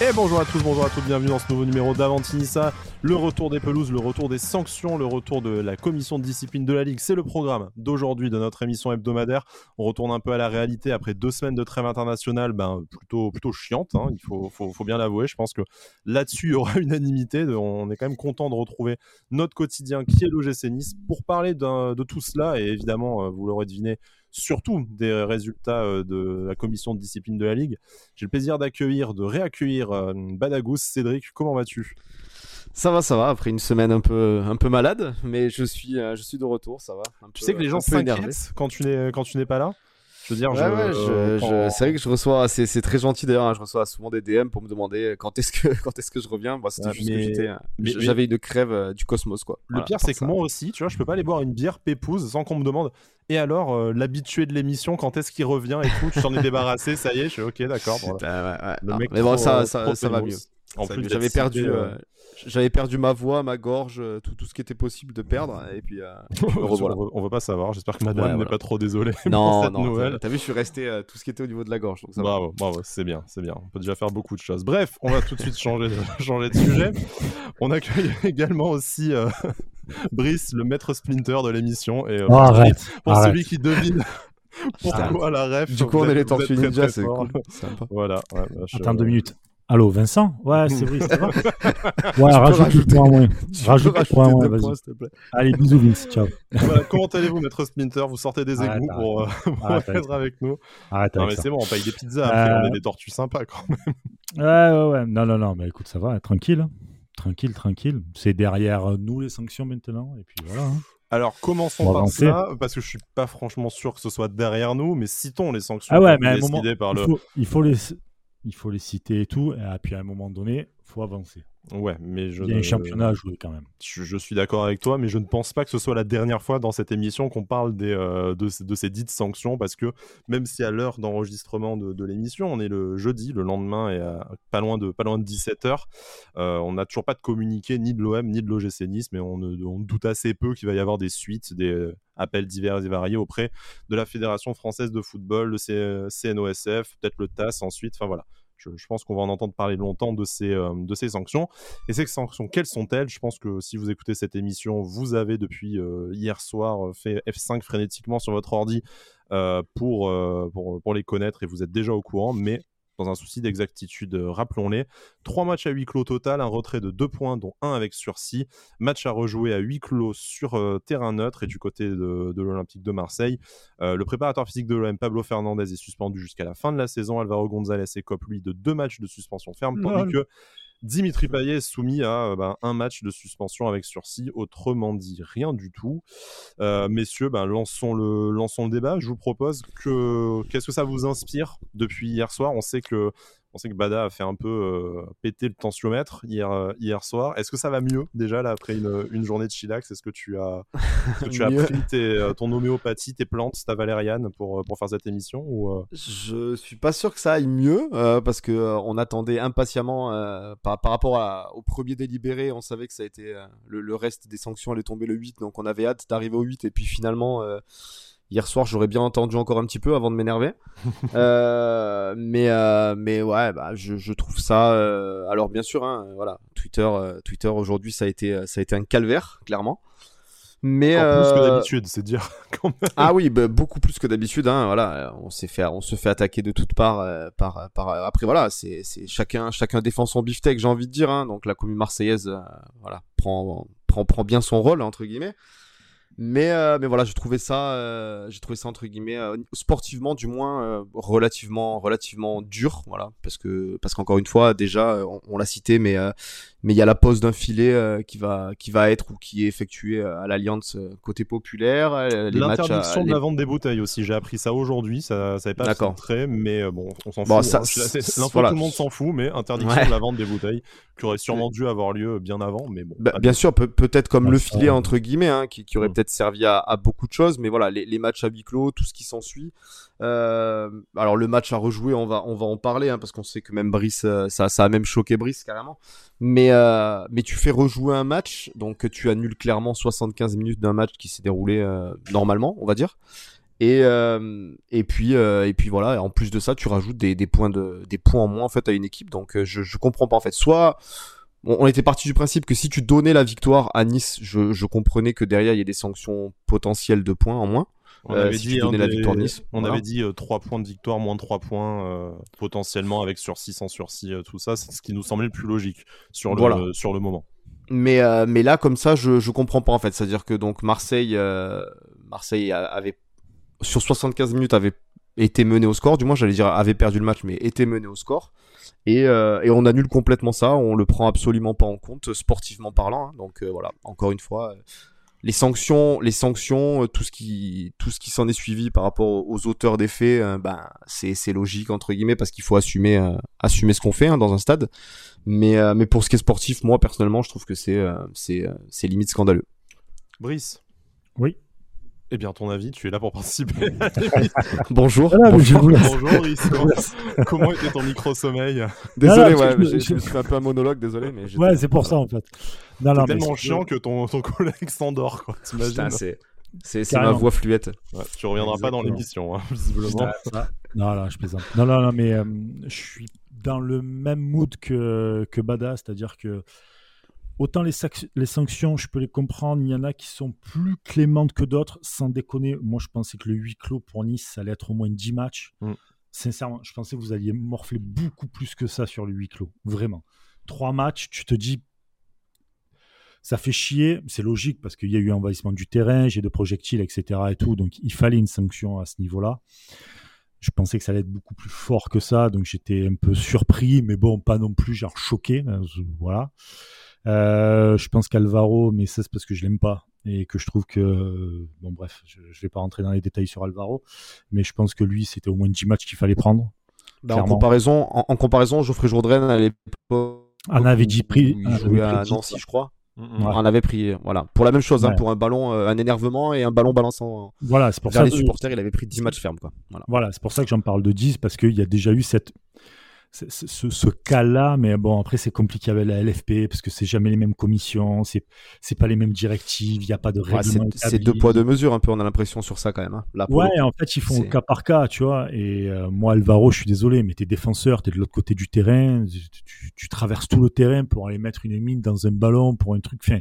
Et bonjour à tous, bonjour à toutes, bienvenue dans ce nouveau numéro d'Avantinissa. Le retour des pelouses, le retour des sanctions, le retour de la commission de discipline de la Ligue. C'est le programme d'aujourd'hui de notre émission hebdomadaire. On retourne un peu à la réalité après deux semaines de trêve internationale, ben, plutôt, plutôt chiante, hein, il faut, bien l'avouer. Je pense que là-dessus, il y aura unanimité. On est quand même content de retrouver notre quotidien qui est l'OGC Nice pour parler de tout cela. Et évidemment, euh, vous l'aurez deviné, surtout des résultats euh, de la commission de discipline de la Ligue. J'ai le plaisir d'accueillir, de réaccueillir euh, Badagous. Cédric, comment vas-tu? Ça va, ça va. Après une semaine un peu, un peu malade, mais je suis, euh, je suis de retour. Ça va. tu sais que les gens s'inquiètent quand tu n'es, quand tu n'es pas là? Je veux dire, c'est vrai que je reçois, c'est très gentil d'ailleurs, hein, je reçois souvent des DM pour me demander quand est-ce que, quand est-ce que je reviens? Moi, c'était juste que j'avais une crève du cosmos, quoi. Le pire, c'est que moi aussi, tu vois, je peux pas aller boire une bière pépouse sans qu'on me demande et alors, euh, l'habitué de l'émission, quand est-ce qu'il revient et tout, tu t'en es débarrassé, ça y est, je suis ok, d'accord. mais bon, ça, ça, ça va mieux. En plus, j'avais perdu, euh, euh, j'avais perdu ma voix, ma gorge, tout, tout, ce qui était possible de perdre. Et puis, on, veut, pas savoir. J'espère que Madame n'est pas trop désolée. Non, pour cette non. T'as vu, je suis resté tout ce qui était au niveau de la gorge. Donc bravo, bravo, c'est bien, c'est bien. On peut déjà faire beaucoup de choses. Bref, on va tout de suite changer, changer de sujet. On accueille également aussi Brice, le maître splinter de l'émission. Et euh, oh, arrête, pour celui qui devine pourquoi la ref. Du coup, on est les Tortues Ninja, c'est cool. Voilà. Ouais, bah, Attends deux minutes. Allô, Vincent? Ouais, c'est Brice, ça va Ouais, rajoute le point moins. Rajoute le point moins, vas-y. Allez, bisous, Vince, ciao. comment allez-vous, maître Splinter? Vous sortez des égouts pour, euh, être avec nous Arrête Non, mais c'est bon, on paye des pizzas, après, on est des tortues sympas quand même. Ouais, ouais, ouais. Non, non, non, mais écoute, ça va, tranquille. Tranquille, tranquille. C'est derrière nous les sanctions maintenant, et puis voilà. Hein. Alors commençons par ça, parce que je suis pas franchement sûr que ce soit derrière nous, mais citons les sanctions. Ah ouais, mais à un moment, il, faut, les, il faut les citer et tout, et puis à un moment donné, faut avancer. Ouais, mais je. Il y a un championnat à jouer quand même. Je, suis d'accord avec toi, mais je ne pense pas que ce soit la dernière fois dans cette émission qu'on parle des, euh, de, ces dites sanctions, parce que même si à l'heure d'enregistrement de, l'émission, on est le jeudi, le lendemain et pas loin de pas loin de 17h, euh, on n'a toujours pas de communiqué ni de l'OM ni de l'OGC Nice, mais on, on, doute assez peu qu'il va y avoir des suites, des euh, appels divers et variés auprès de la Fédération française de football, le CNOSF, peut-être le TAS ensuite. Enfin voilà je, pense qu'on va en entendre parler longtemps de ces, euh, de ces sanctions. Et ces sanctions, quelles sont-elles? Je pense que si vous écoutez cette émission, vous avez depuis euh, hier soir euh, fait F5 frénétiquement sur votre ordi pour, pour, pour les connaître et vous êtes déjà au courant. Mais dans un souci d'exactitude, euh, rappelons-les. Trois matchs à huis clos total, un retrait de deux points, dont un avec sursis. Match à rejouer à huis clos sur euh, terrain neutre et du côté de, l'Olympique de Marseille. Euh, le préparateur physique de l'OM, Pablo Fernandez, est suspendu jusqu'à la fin de la saison. Alvaro González écope, lui, de deux matchs de suspension ferme, tandis que Dimitri Payet est soumis à ben, un match de suspension avec sursis, autrement dit rien du tout. messieurs, ben, lançons, le, lançons le débat. Je vous propose que qu'est-ce que ça vous inspire depuis hier soir? On sait que on sait que Bada a fait un peu euh, péter le tensiomètre hier, euh, hier soir. Est-ce que ça va mieux déjà là après une, une journée de chillax? Est-ce que tu as, tu as pris euh, ton homéopathie, tes plantes, ta valériane pour, pour faire cette émission ou, Je suis pas sûr que ça aille mieux parce que on attendait impatiemment par, par, rapport au premier délibéré. On savait que ça a été le, le, reste des sanctions allait tomber le 8, donc on avait hâte d'arriver au 8 et puis finalement Hier soir, j'aurais bien entendu encore un petit peu avant de m'énerver. euh, mais, euh, mais ouais, bah, je, je trouve ça. Euh, alors, bien sûr, hein, voilà, Twitter, euh, Twitter aujourd'hui, ça a été, ça a été un calvaire, clairement. Mais plus que d'habitude, c'est dire. Quand même. Ah oui, bah, beaucoup plus que d'habitude. Hein, voilà, on s'est fait, on se fait attaquer de toutes parts. par, par, après, voilà, c'est, c'est chacun, chacun défend son beefsteak, j'ai envie de dire. Hein, donc la commune marseillaise, voilà, prend, prend, prend bien son rôle entre guillemets. Mais, euh, mais voilà, j'ai trouvé ça, euh, j'ai trouvé ça entre guillemets euh, sportivement du moins relativement, relativement dur, voilà, parce que parce qu'encore une fois, déjà, on, l'a cité, mais mais il y a la pose d'un filet qui va qui va être ou qui est effectuée à l'Alliance côté populaire. L'interdiction de la vente des bouteilles aussi, j'ai appris ça aujourd'hui, ça ça pas très, mais bon, on s'en fout. Ça, hein. tout le monde s'en fout, mais interdiction de la vente des bouteilles qui aurait sûrement dû avoir lieu bien avant, mais bon. Bah, bien sûr, peut-être comme le filet entre guillemets, hein, qui, qui aurait mm. peut-être servi à, beaucoup de choses, mais voilà, les, matchs à huis clos, tout ce qui s'ensuit. Euh, alors le match à rejouer, on va, on va en parler, hein, parce qu'on sait que même Brice, euh, ça, ça a même choqué Brice carrément. Mais, euh, mais tu fais rejouer un match, donc tu annules clairement 75 minutes d'un match qui s'est déroulé normalement, on va dire. Et, euh, et puis euh, et puis voilà. En plus de ça, tu rajoutes des, points en moins à une équipe. Donc euh, je je comprends pas en fait. Soit on, était parti du principe que si tu donnais la victoire à Nice, je, je comprenais que derrière il y a des sanctions potentielles de points en moins. On avait dit, la victoire Nice, on avait dit 3 points de victoire, moins de 3 points potentiellement avec sursis, sans sursis, tout ça, c'est ce qui nous semblait le plus logique sur le, sur le moment. Mais, mais là, comme ça, je, je comprends pas en fait. C'est-à-dire que donc Marseille, Marseille avait sur 75 minutes avait été mené au score, du moins j'allais dire avait perdu le match, mais était mené au score. Et, euh, et, on annule complètement ça, on le prend absolument pas en compte, sportivement parlant. Hein. donc euh, voilà, encore une fois, euh, les sanctions, les sanctions, tout ce qui, tout ce qui s'en est suivi par rapport aux auteurs des faits, ben c'est, c'est logique entre guillemets parce qu'il faut assumer, assumer ce qu'on fait hein, dans un stade. Mais, mais pour ce qui est sportif, moi personnellement, je trouve que c'est, c'est, c'est limite scandaleux. Brice. Oui. Eh bien, ton avis, tu es là pour participer. bonjour. bonjour, bonjour Comment était ton micro-sommeil Désolé, ouais, je, me... un peu un monologue, désolé. Mais ouais, c'est pour ça en fait. C'est tellement chiant que ton, ton collègue s'endort, quoi. T'imagines? C'est ma voix fluette. Ouais, tu reviendras pas dans l'émission, hein, visiblement. non, non, je plaisante. Non, non, non, mais euh, je suis dans le même mood que, que Bada, c'est-à-dire que Autant les, les, sanctions, je peux les comprendre, il y en a qui sont plus clémentes que d'autres, sans déconner. Moi, je pensais que le huis clos pour Nice, ça allait être au moins 10 matchs. Mm. Sincèrement, je pensais que vous alliez morfler beaucoup plus que ça sur le huis clos. Vraiment. Trois matchs, tu te dis, ça fait chier. C'est logique parce qu'il y a eu envahissement du terrain, j'ai de projectiles, etc. Et tout, donc il fallait une sanction à ce niveau-là. Je pensais que ça allait être beaucoup plus fort que ça, donc j'étais un peu surpris, mais bon, pas non plus genre choqué. Hein, voilà. Euh, je pense qu'Alvaro, mais ça c'est parce que je l'aime pas et que je trouve que bon bref, je, ne vais pas rentrer dans les détails sur Alvaro, mais je pense que lui c'était au moins 10 matchs qu'il fallait prendre. Bah, en comparaison, en, comparaison, Geoffrey Jourdain à l'époque, on avait dit pris, il jouait à Nancy, je crois. On avait pris, voilà, pour la même chose, hein, pour un ballon, euh, un énervement et un ballon balançant. Voilà, c'est pour ça. Les supporters, il avait pris 10 matchs fermes, quoi. Voilà, voilà c'est pour ça que j'en parle de 10 parce qu'il y a déjà eu cette ce, ce cas-là, mais bon, après, c'est compliqué avec la LFP parce que c'est jamais les mêmes commissions, c'est, c'est pas les mêmes directives, il n'y a pas de règlement. c'est, deux poids, deux mesures, un peu, on a l'impression sur ça quand même. Hein. ouais, en fait, ils font cas par cas, tu vois. Et euh, moi, Alvaro, je suis désolé, mais t'es défenseur, t'es de l'autre côté du terrain, tu, tu, traverses tout le terrain pour aller mettre une mine dans un ballon, pour un truc. Enfin,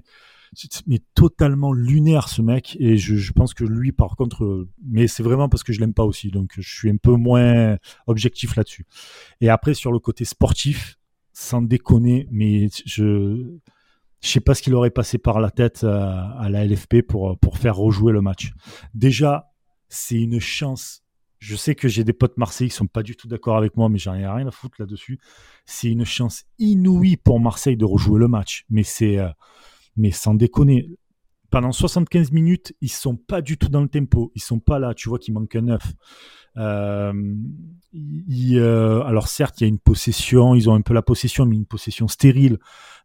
mais totalement lunaire ce mec et je, pense que lui par contre euh, mais c'est vraiment parce que je l'aime pas aussi donc je suis un peu moins objectif là-dessus et après sur le côté sportif sans déconner mais je je sais pas ce qu'il aurait passé par la tête à, la LFP pour pour faire rejouer le match déjà c'est une chance je sais que j'ai des potes Marseille qui sont pas du tout d'accord avec moi, mais j'en ai rien à foutre là-dessus. C'est une chance inouïe pour Marseille de rejouer le match. Mais c'est, euh, mais sans déconner, pendant 75 minutes, ils sont pas du tout dans le tempo. Ils sont pas là. Tu vois qu'il manque un œuf. Euh, euh, alors certes, il y a une possession. Ils ont un peu la possession, mais une possession stérile.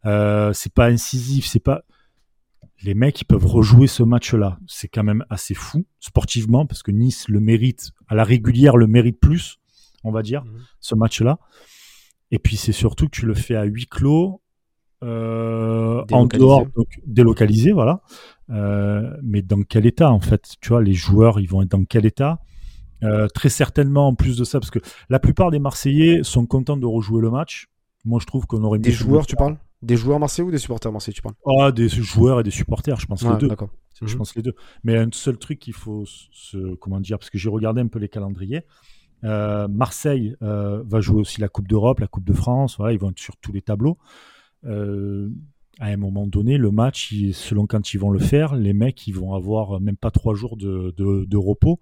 Euh, c'est pas incisif. C'est pas. Les mecs, ils peuvent rejouer ce match-là. C'est quand même assez fou sportivement parce que Nice le mérite à la régulière, le mérite plus, on va dire, mhm. ce match-là. Et puis c'est surtout que tu le fais à huis clos en dehors, donc délocalisé, voilà. Euh, mais dans quel état en fait? Tu vois, les joueurs, ils vont être dans quel état? Euh, Très certainement, en plus de ça, parce que la plupart des Marseillais sont contents de rejouer le match. Moi, je trouve qu'on aurait des joueurs. Tu parles? Des joueurs marseillais ou des supporters marseillais Tu parles? Ah, des joueurs et des supporters. Je pense les deux. Je mhm. pense les deux. Mais un seul truc qu'il faut se, comment dire, parce que j'ai regardé un peu les calendriers. Marseille va jouer aussi la Coupe d'Europe, la Coupe de France. Voilà, ils vont être sur tous les tableaux. Euh, à un moment donné, le match, selon quand ils vont le faire, les mecs, ils vont avoir même pas trois jours de, de, repos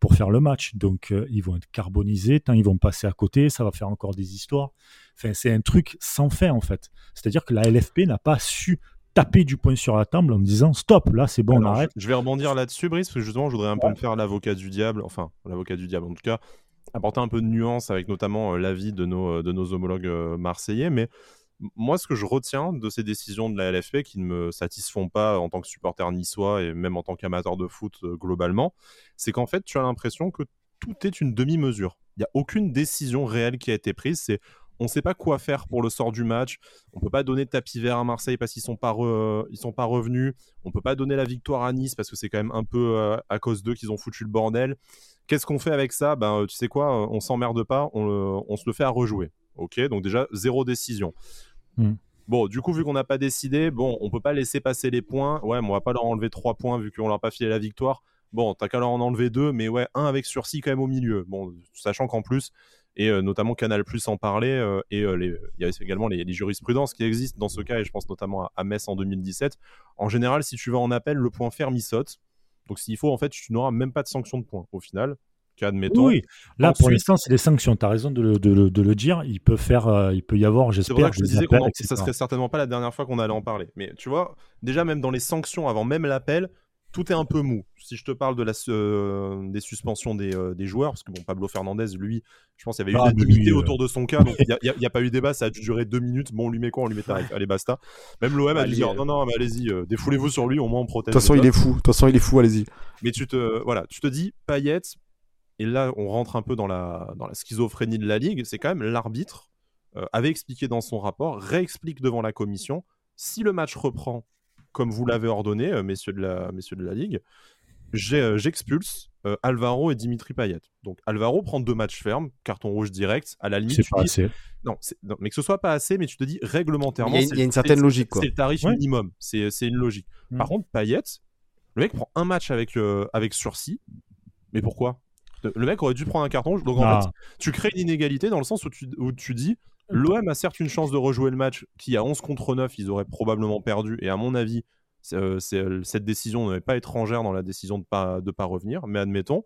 pour faire le match. Donc, euh, ils vont être carbonisés, tant ils vont passer à côté, ça va faire encore des histoires. Enfin, c'est un truc sans fin, en fait. C'est-à-dire que la LFP n'a pas su taper du poing sur la table en disant stop, là c'est bon, on arrête. Je, vais rebondir là-dessus, Brice, parce que justement, je voudrais un peu me faire l'avocat du diable, enfin, l'avocat du diable en tout cas, apporter un peu de nuance avec notamment euh, l'avis de nos, de nos homologues marseillais, mais moi, ce que je retiens de ces décisions de la LFP qui ne me satisfont pas en tant que supporter niçois et même en tant qu'amateur de foot euh, globalement, c'est qu'en fait, tu as l'impression que tout est une demi-mesure. Il n'y a aucune décision réelle qui a été prise. C'est on sait pas quoi faire pour le sort du match. On peut pas donner tapis vert à Marseille parce qu'ils sont pas sont pas revenus. On peut pas donner la victoire à Nice parce que c'est quand même un peu euh, à cause d'eux qu'ils ont foutu le bordel. Qu'est-ce qu'on fait avec ça? Ben tu sais quoi, on s'emmerde pas, on, se le fait à rejouer. Ok, donc déjà zéro décision. Hmm. Bon, du coup, vu qu'on n'a pas décidé, bon, on peut pas laisser passer les points. Ouais, mais on va pas leur enlever trois points vu qu'on leur a pas filé la victoire. Bon, t'as qu'à leur en enlever deux, mais ouais, un avec sursis quand même au milieu. Bon, sachant qu'en plus, et euh, notamment Canal Plus en parlait, euh, et euh, il y a également les, jurisprudences qui existent dans ce cas, et je pense notamment à, Metz en 2017. En général, si tu vas en appel, le point ferme, il saute. Donc s'il faut, en fait, tu n'auras même pas de sanction de points au final. Admettons. Oui, là pour l'instant c'est des sanctions. Tu as raison de le, de, le, dire. Il peut faire, il peut y avoir, j'espère. que je disais que ça serait certainement pas la dernière fois qu'on allait en parler. Mais tu vois, déjà même dans les sanctions avant même l'appel, tout est un peu mou. Si je te parle de la, euh, des suspensions des, euh, des, joueurs, parce que bon, Pablo Fernandez, lui, je pense qu'il y avait eu ah, unanimité euh, autour de son cas, donc il n'y a, pas eu débat, ça a dû durer deux minutes. Bon, on lui met quoi? On lui met tarif. Allez, basta. Même l'OM a dit non, non, mais allez-y, défoulez-vous sur lui, au moins on protège. De toute façon, il est fou. De toute façon, il est fou, allez-y. Mais tu te, voilà, tu te dis, Payet, et là, on rentre un peu dans la, dans la schizophrénie de la ligue, c'est quand même l'arbitre avait expliqué dans son rapport, réexplique devant la commission, si le match reprend comme vous l'avez ordonné, messieurs de la, messieurs de la Ligue, euh, j'expulse euh, Alvaro et Dimitri Payet. Donc Alvaro prend deux matchs fermes, carton rouge direct, à la limite. C'est pas assez. Non, mais que ce soit pas assez, mais tu te dis réglementairement. Il y a, une certaine logique. C'est le tarif minimum, c'est une logique. Par contre, Payet, le mec prend un match avec, euh, avec sursis. Mais pourquoi? Le mec aurait dû prendre un carton rouge. Donc en ah. fait, tu crées une inégalité dans le sens où tu, où tu dis l'OM a certes une chance de rejouer le match qui, à 11 contre 9, ils auraient probablement perdu. Et à mon avis, euh, euh, cette décision n'est pas étrangère dans la décision de pas, de pas revenir, mais admettons.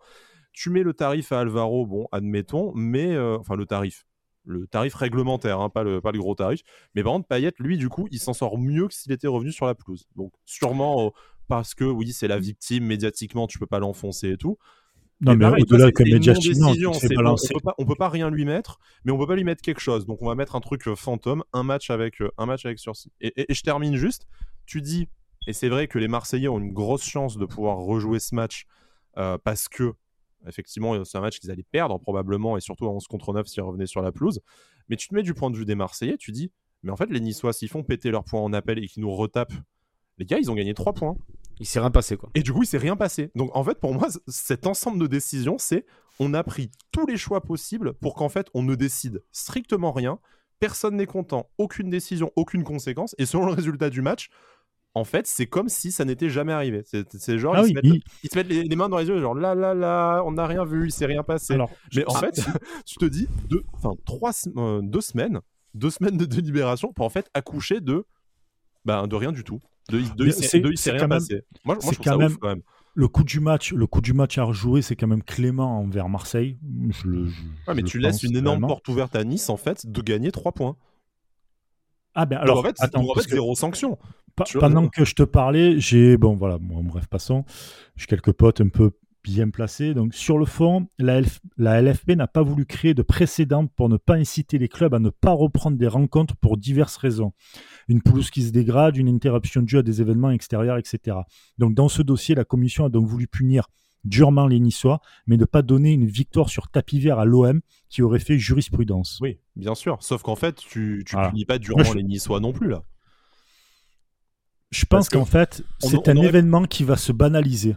Tu mets le tarif à Alvaro, bon, admettons, mais euh, enfin le tarif, le tarif réglementaire, hein, pas, le, pas le gros tarif. Mais par contre, Payet, lui, du coup, il s'en sort mieux que s'il était revenu sur la pelouse. Donc, sûrement parce que, oui, c'est la victime, médiatiquement, tu peux pas l'enfoncer et tout. Non, mais, au-delà que médiatiquement, on, peut pas, peut pas rien lui mettre, mais on peut pas lui mettre quelque chose. Donc, on va mettre un truc fantôme, un match avec, un match avec sursis. et je termine juste. Tu dis, et c'est vrai que les Marseillais ont une grosse chance de pouvoir rejouer ce match euh, parce que, effectivement, c'est un match qu'ils allaient perdre probablement, et surtout à 11 contre 9 s'ils revenaient sur la pelouse. Mais tu te mets du point de vue des Marseillais, tu dis, mais en fait, les Niçois, s'ils font péter leurs points en appel et qu'ils nous retapent, les gars, ils ont gagné 3 points. Il s'est rien passé, quoi. Et du coup, il s'est rien passé. Donc, en fait, pour moi, cet ensemble de décisions, c'est on a pris tous les choix possibles pour qu'en fait, on ne décide strictement rien. Personne n'est content, aucune décision, aucune conséquence. Et selon le résultat du match, en fait, c'est comme si ça n'était jamais arrivé. C'est genre, ah ils, se mettent, les, mains dans les yeux, genre là, là, là, on n'a rien vu, il s'est rien passé. Mais en fait, tu te dis, deux, enfin, trois, euh, deux semaines, deux semaines de délibération pour en fait accoucher de, ben, de rien du tout. De, de, s'est rien passé. Moi, moi je trouve quand même, ouf, quand même. Le coup du match, le coup du match à rejouer, c'est quand même clément envers Marseille. Je le, mais tu laisses une énorme porte ouverte à Nice, en fait, de gagner trois points. Ah ben alors, en fait, attends, en fait zéro sanction pendant que je te parlais, j'ai bon voilà, bref passons. J'ai quelques potes un peu bien placés. Donc sur le fond, la, la LFP n'a pas voulu créer de précédent pour ne pas inciter les clubs à ne pas reprendre des rencontres pour diverses raisons. Une pelouse qui se dégrade, une interruption due à des événements extérieurs, etc. Donc dans ce dossier, la commission a donc voulu punir durement les Niçois, mais ne pas donner une victoire sur tapis vert à l'OM qui aurait fait jurisprudence. Oui, bien sûr. Sauf qu'en fait, tu, tu punis pas durement les Niçois non plus là. Je pense qu'en fait, c'est un événement qui va se banaliser.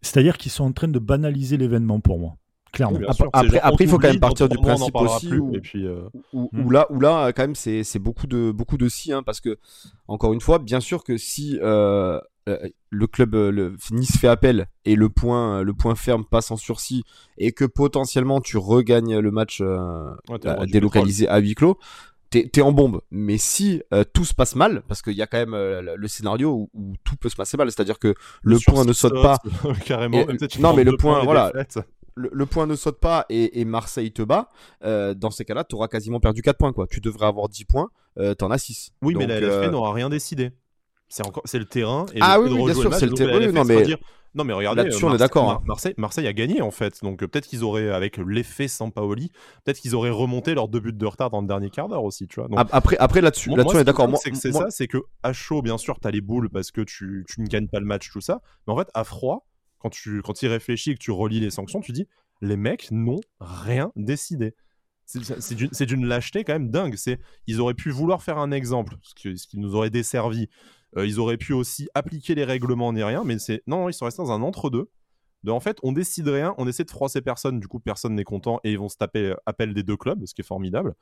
C'est-à-dire qu'ils sont en train de banaliser l'événement pour moi. Clairement. après, après, il faut quand même partir du principe aussi où, euh, hmm. là, où là, quand même, c'est beaucoup de beaucoup de si, hein, parce que encore une fois, bien sûr que si euh, euh, le club le, Nice fait appel et le point le point ferme passe en sursis et que potentiellement tu regagnes le match délocalisé à huis clos, t'es en bombe. Mais si euh, tout se passe mal, parce qu'il y a quand même euh, le scénario où, tout peut se passer mal, c'est-à-dire que le point ne saute pas. Carrément. non, mais le point, voilà. Le, point ne saute pas et, Marseille te bat, euh, dans ces cas-là, tu auras quasiment perdu 4 points. Quoi. Tu devrais avoir 10 points, euh, t'en as 6. Oui, mais la LFP n'aura rien décidé. C'est encore, c'est le terrain. Et ah oui, bien sûr, c'est le terrain. Non, mais non, mais regardez, là-dessus, on est d'accord. Hein. Marseille, Marseille a gagné en fait. Donc peut-être qu'ils auraient, avec l'effet Sampaoli, peut-être qu'ils auraient remonté leurs deux buts de retard dans le dernier quart d'heure aussi, tu vois. après, après là-dessus, là-dessus, on est d'accord. C'est c'est ça, c'est que à chaud, bien sûr, t'as les boules parce que tu, tu, ne gagnes pas le match, tout ça. Mais en fait, à froid, quand tu quand y réfléchis et que tu relis les sanctions, tu dis les mecs n'ont rien décidé. c'est d'une lâcheté quand même dingue. C'est ils auraient pu vouloir faire un exemple, ce qui, ce qui nous aurait desservi. Euh, ils auraient pu aussi appliquer les règlements ni rien, mais c'est non, ils sont restés dans un entre-deux. De, en fait, on décide rien, on essaie de froisser personne, du coup personne n'est content et ils vont se taper euh, appel des deux clubs, ce qui est formidable.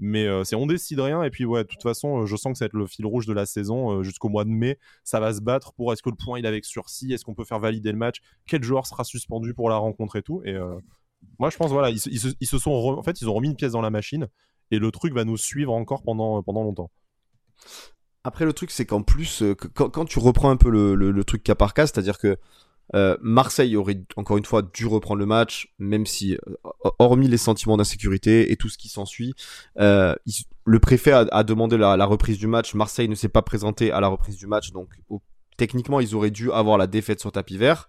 Mais euh, c'est on décide rien et puis ouais, de toute façon, je sens que ça va être le fil rouge de la saison jusqu'au mois de mai. Ça va se battre pour est-ce que le point il est avec sursis, est-ce qu'on peut faire valider le match, quel joueur sera suspendu pour la rencontre et tout. Et moi je pense voilà, ils, se, sont en fait ils ont remis une pièce dans la machine et le truc va nous suivre encore pendant pendant longtemps. Après, le truc, c'est qu'en plus, euh, quand, tu reprends un peu le, truc cas par cas, c'est-à-dire que euh, Marseille aurait encore une fois dû reprendre le match, même si, euh, hormis les sentiments d'insécurité et tout ce qui s'ensuit, le préfet a, demandé la, reprise du match. Marseille ne s'est pas présenté à la reprise du match, donc techniquement, ils auraient dû avoir la défaite sur tapis vert.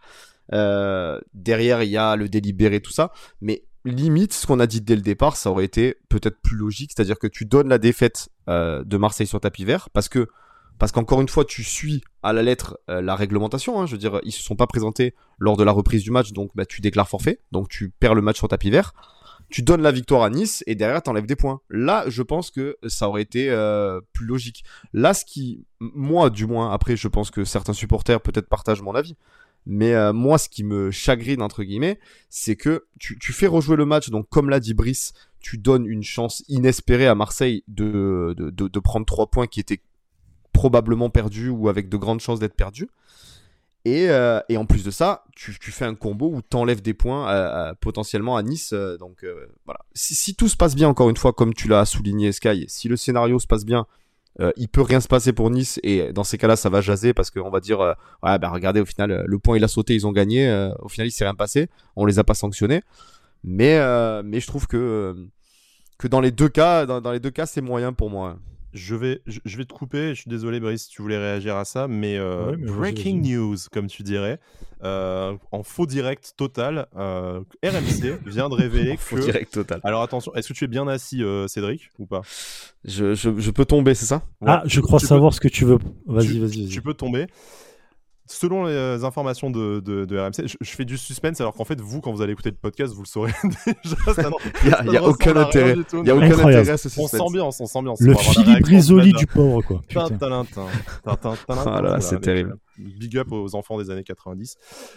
derrière, il y a le délibéré, tout ça. Mais limite, ce qu'on a dit dès le départ, ça aurait été peut-être plus logique, c'est-à-dire que tu donnes la défaite euh, de Marseille sur tapis vert, parce que parce qu'encore une fois, tu suis à la lettre euh, la réglementation. Hein, je veux dire, ils se sont pas présentés lors de la reprise du match, donc bah, tu déclares forfait, donc tu perds le match sur tapis vert. Tu donnes la victoire à Nice et derrière t'enlèves des points. Là, je pense que ça aurait été euh, plus logique. Là, ce qui, moi, du moins, après, je pense que certains supporters peut-être partagent mon avis. Mais euh, moi, ce qui me chagrine, entre guillemets, c'est que tu, fais rejouer le match. Donc, comme l'a dit Brice, tu donnes une chance inespérée à Marseille de, de, prendre trois points qui étaient probablement perdus ou avec de grandes chances d'être perdus. Et, euh, et, en plus de ça, tu, fais un combo où tu enlèves des points euh, potentiellement à Nice. donc voilà. Si, si, tout se passe bien, encore une fois, comme tu l'as souligné, Sky, si le scénario se passe bien, euh, il peut rien se passer pour Nice et dans ces cas-là, ça va jaser parce qu'on va dire, euh, ouais, bah regardez, au final, euh, le point il a sauté, ils ont gagné. au final, il s'est rien passé. On les a pas sanctionnés. Mais, mais je trouve que, que dans les deux cas, dans les deux cas, c'est moyen pour moi. Je vais, je, vais te couper. Je suis désolé, Brice, si tu voulais réagir à ça, mais, euh, breaking news, comme tu dirais, euh, en faux direct total, euh, RMC vient de révéler que. Faux direct total. Alors attention, est-ce que tu es bien assis, Cédric, ou pas? Je, je, peux tomber, c'est ça? Ah, je crois savoir ce que tu veux. Vas-y, vas-y. Tu peux tomber selon les euh, informations de, de, RMC, je, fais du suspense alors qu'en fait, vous, quand vous allez écouter le podcast, vous le saurez déjà. Il n'y a, aucun intérêt. Il y a aucun intérêt à ce suspense. On s'ambiance, on s'ambiance. Le Philippe Risoli du pauvre, quoi. Voilà, c'est terrible. Big up aux enfants des années 90.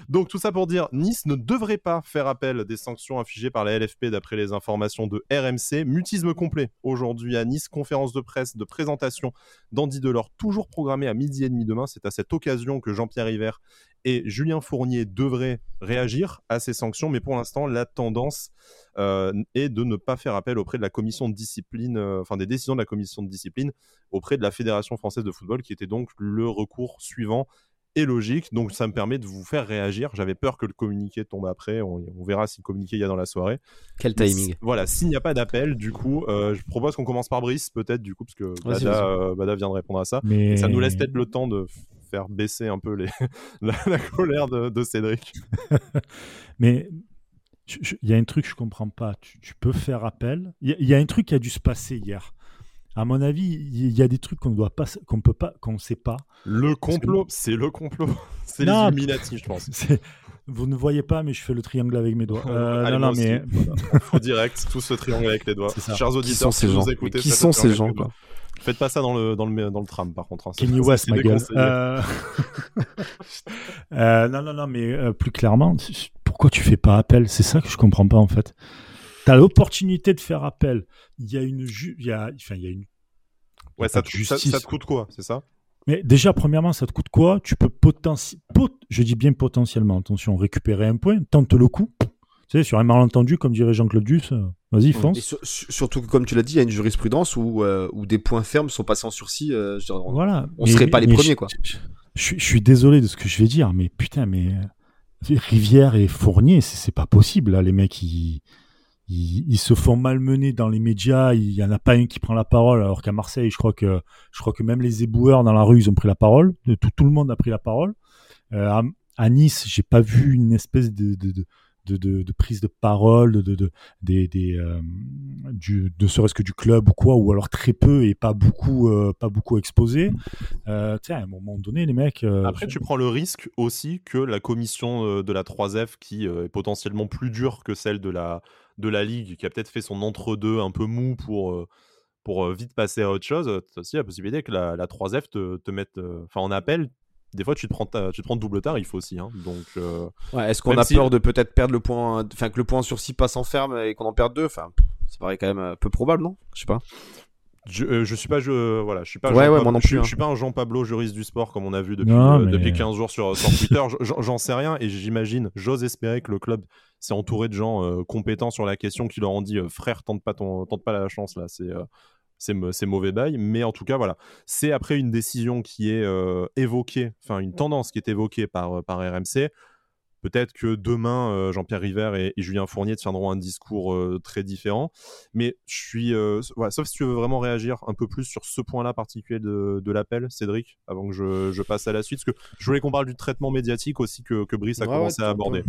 Donc tout ça pour dire, Nice ne devrait pas faire appel des sanctions infligées par la LFP d'après les informations de RMC. Mutisme complet aujourd'hui à Nice, conférence de presse de présentation d'Andy Delors, toujours programmée à midi et demi demain. C'est à cette occasion que Jean-Pierre River et Julien Fournier devraient réagir à ces sanctions, mais pour l'instant, la tendance euh, est de ne pas faire appel auprès de la commission de discipline, euh, enfin des décisions de la commission de discipline auprès de la Fédération française de football, qui était donc le recours suivant et logique. Donc ça me permet de vous faire réagir. J'avais peur que le communiqué tombe après. On, verra si le communiqué il y a dans la soirée. Quel timing. voilà, s'il n'y a pas d'appel, du coup, euh, je propose qu'on commence par Brice, peut-être, du coup, parce que euh, Bada, vient de répondre à ça. Mais... ça nous laisse peut-être le temps de faire baisser un peu les... la, colère de, Cédric. Mais il y a un truc que je comprends pas. Tu, peux faire appel. Il y, y, a un truc qui a dû se passer hier à mon avis, il y a des trucs qu'on doit pas, qu'on peut pas, qu'on ne sait pas. Le complot, c'est le complot. C'est les Illuminati, je pense. Vous ne voyez pas, mais je fais le triangle avec mes doigts. Euh, non, non, mais Faut direct, tout ce triangle avec les doigts. Chers auditeurs, qui sont ces gens écoutez, Qui sont ces gens quoi Faites pas ça dans le, dans le, dans le tram, par contre. Hein. Kenny West, ma gueule. Euh... euh, non, non, non, mais euh, plus clairement, pourquoi tu fais pas appel? C'est ça que je comprends pas, en fait tu as l'opportunité de faire appel. Il y a une. Il y a, enfin, il y a une. Ouais, ça te, ça, te, coûte quoi, c'est ça? Mais déjà, premièrement, ça te coûte quoi? Tu peux potentiellement. je dis bien potentiellement, attention, récupérer un point, tente le coup. Tu sais, sur un malentendu, comme dirait Jean-Claude Duss, euh, vas-y, fonce. surtout que, comme tu l'as dit, il y a une jurisprudence où, euh, où des points fermes sont passés en sursis. Euh, on, voilà. On serait pas les premiers, quoi. Je, je, suis désolé de ce que je vais dire, mais putain, mais. Rivière et Fournier, c'est pas possible, là, les mecs, ils ils, se font malmener dans les médias. Il y en a pas un qui prend la parole, alors qu'à Marseille, je crois que je crois que même les éboueurs dans la rue, ils ont pris la parole. Tout, tout le monde a pris la parole. Euh, à, Nice, j'ai pas vu une espèce de, de, de, prise de parole, de, de, des, des euh, de serait-ce que du club ou quoi, ou alors très peu et pas beaucoup, euh, pas beaucoup exposé. Euh, à un moment donné, les mecs. Après, tu prends le risque aussi que la commission de la 3F, qui est potentiellement plus dure que celle de la, de la Ligue, qui a peut-être fait son entre-deux un peu mou pour pour vite passer à autre chose, tu as aussi la possibilité que la, la 3F te, te mette enfin en appel, des fois tu te prends tu te prends double tarif aussi hein. donc euh, ouais, est-ce qu'on a peur de peut-être perdre le point enfin que le point sur 6 passe en ferme et qu'on en perde deux? Enfin ça paraît quand même un peu probable non? Je sais pas je, euh, je suis pas je voilà je suis pas ouais, ouais, moi non plus, je, je, suis pas un Jean Pablo juriste du sport comme on a vu depuis euh, depuis 15 jours sur, sur Twitter j'en sais rien et j'imagine j'ose espérer que le club s'est entouré de gens compétents sur la question qui leur ont dit frère tente pas ton tente pas la chance là c'est c'est mauvais bail. Mais en tout cas, voilà. C'est après une décision qui est euh, évoquée, enfin une tendance qui est évoquée par, euh, par RMC. Peut-être que demain, euh, Jean-Pierre River et, Julien Fournier tiendront un discours très différent. Mais je suis. sauf si tu veux vraiment réagir un peu plus sur ce point-là particulier de, de l'appel, Cédric, avant que je, je, passe à la suite. Parce que je voulais qu'on parle du traitement médiatique aussi que, que Brice a commencé à aborder.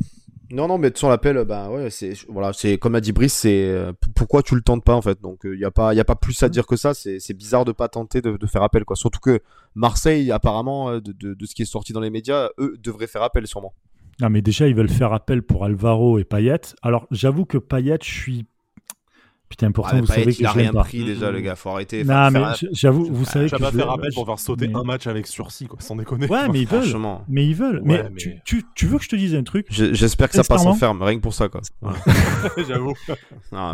Non, non, mais sur l'appel, bah ouais, c'est voilà, c'est comme a dit Brice, c'est euh, pourquoi tu le tentes pas en fait? Donc il euh, y a pas, y a pas plus à dire que ça. C'est bizarre de pas tenter de, faire appel quoi. Surtout que Marseille, apparemment, euh, de, de, ce qui est sorti dans les médias, eux devraient faire appel sûrement. Non, mais déjà ils veulent faire appel pour Alvaro et Payet. Alors j'avoue que Payet, je suis Putain, pourtant, vous savez qu'il a rien pris déjà, le gars. Faut arrêter. Non, mais j'avoue, vous savez que. Je vais pas faire appel pour faire sauter un match avec sursis, quoi, sans déconner. Ouais, mais ils veulent. Mais ils veulent. mais, Tu, tu, veux que je te dise un truc J'espère que ça passe en ferme, rien que pour ça, quoi. J'avoue.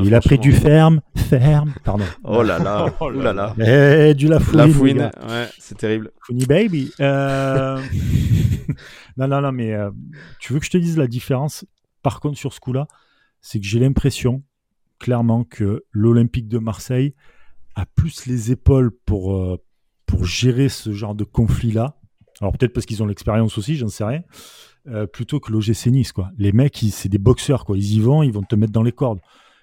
Il a pris du ferme, ferme, pardon. Oh là là, oh là là. Eh, du la fouine. La fouine, ouais, c'est terrible. Fouine baby. Euh, non, non, non, mais euh, tu veux que je te dise la différence, par contre, sur ce coup-là, c'est que j'ai l'impression clairement que l'Olympique de Marseille a plus les épaules pour, euh, pour gérer ce genre de conflit-là. Alors peut-être parce qu'ils ont l'expérience aussi, j'en sais rien. Euh, plutôt que l'OGC Nice, quoi. Les mecs, c'est des boxeurs, quoi. Ils y vont, ils vont te mettre dans les cordes.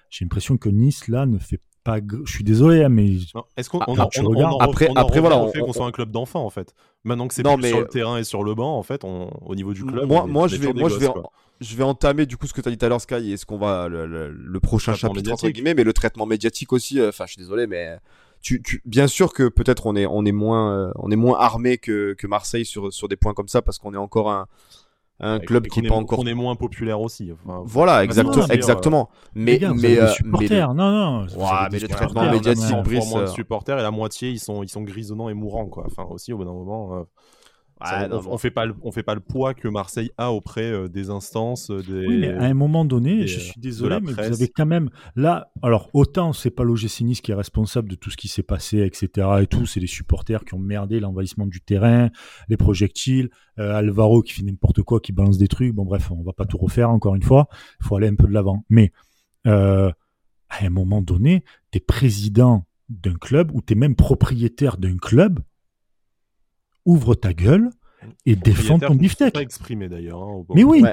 J'ai l'impression que Nice, là, ne fait pas. Je suis désolé, mais. Est-ce qu'on après, après voilà, on fait qu'on soit un club d'enfants, en fait. Maintenant que c'est plus sur le terrain et sur le banc, en fait, au niveau du club. Moi, moi je vais, moi, je vais, je vais entamer du coup ce que tu as dit tout à l'heure Sky et ce qu'on va le, prochain chapitre entre guillemets mais le traitement médiatique aussi euh, enfin je suis désolé mais tu, tu, bien sûr que peut-être on est on est moins euh, on est moins armé que, que Marseille sur sur des points comme ça parce qu'on est encore un un club qui n'est pas encore on est moins populaire aussi voilà exactement exactement. Mais mais, euh, supporters. non non ouais, mais le traitement médiatique brise moins de supporters et la moitié ils sont ils sont grisonnants et mourants quoi. Enfin aussi au bout d'un moment on, fait pas le, on fait pas le poids que Marseille a auprès euh, des instances. Des, euh, oui, mais à un moment donné, je suis désolé, mais vous avez quand même là. Alors autant c'est pas l'OGC Nice qui est responsable de tout ce qui s'est passé, etc. Et tout, c'est les supporters qui ont merdé l'envahissement du terrain, les projectiles, euh, Alvaro qui fait n'importe quoi, qui balance des trucs. Bon bref, on va pas tout refaire encore une fois. Il faut aller un peu de l'avant. Mais à un moment donné, tu es président d'un club ou tu es même propriétaire d'un club ouvre ta gueule et défends ton beefsteak. pas exprimé d'ailleurs. Hein, mais oui,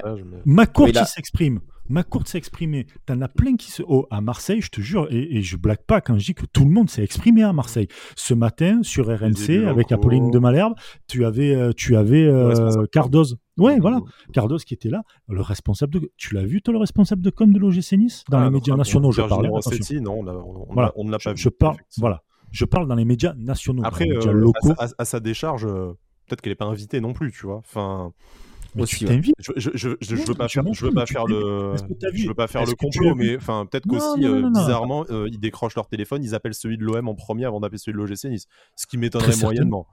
ma courte s'exprime. Ma courte s'est exprimée. T'en as plein qui se. Oh, à Marseille, je te jure, et, je blague pas quand je dis que tout le monde s'est exprimé à Marseille. Ce matin, sur RMC, avec Apolline de Malherbe, tu avais, euh, tu avais euh, Cardoz. Ouais, voilà. Cardos qui était là, le responsable de. Tu l'as vu, toi, le responsable de com de l'OGC Nice? Dans ah, les médias nationaux, je parle. non, on ne l'a pas vu. Je parle, voilà. Je parle dans les médias nationaux. Après, médias euh, locaux. À, sa décharge, euh, peut-être qu'elle n'est pas invitée non plus, tu vois. Enfin. Mais tu t'invites. Je, je, je, je, veux pas je veux pas faire le, je veux pas faire le complot, mais enfin peut-être qu'aussi euh, bizarrement ils décrochent leur téléphone, ils appellent celui de l'OM en premier avant d'appeler celui de l'OGC Nice, ce qui m'étonnerait moyennement.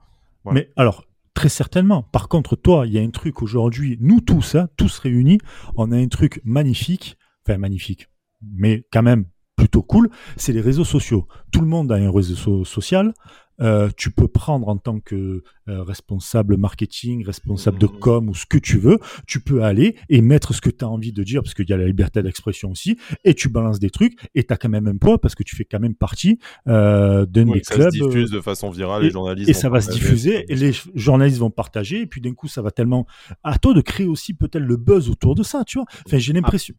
Mais alors très certainement. Par contre, toi, il y a un truc aujourd'hui, nous tous, hein, tous réunis, on a un truc magnifique, enfin magnifique, mais quand même plutôt cool, c'est les réseaux sociaux. Tout le monde a un réseau social. Euh, tu peux prendre en tant que euh, responsable marketing, responsable de com ou ce que tu veux, tu peux aller et mettre ce que tu as envie de dire parce qu'il y a la liberté d'expression aussi et tu balances des trucs et tu as quand même un poids parce que tu fais quand même partie euh, d'un des clubs. Ça se diffuse de façon virale, et, les journalistes. Et ça va se diffuser et les journalistes vont partager et puis d'un coup ça va tellement à toi de créer aussi peut-être le buzz autour de ça, tu vois. Enfin, j'ai l'impression.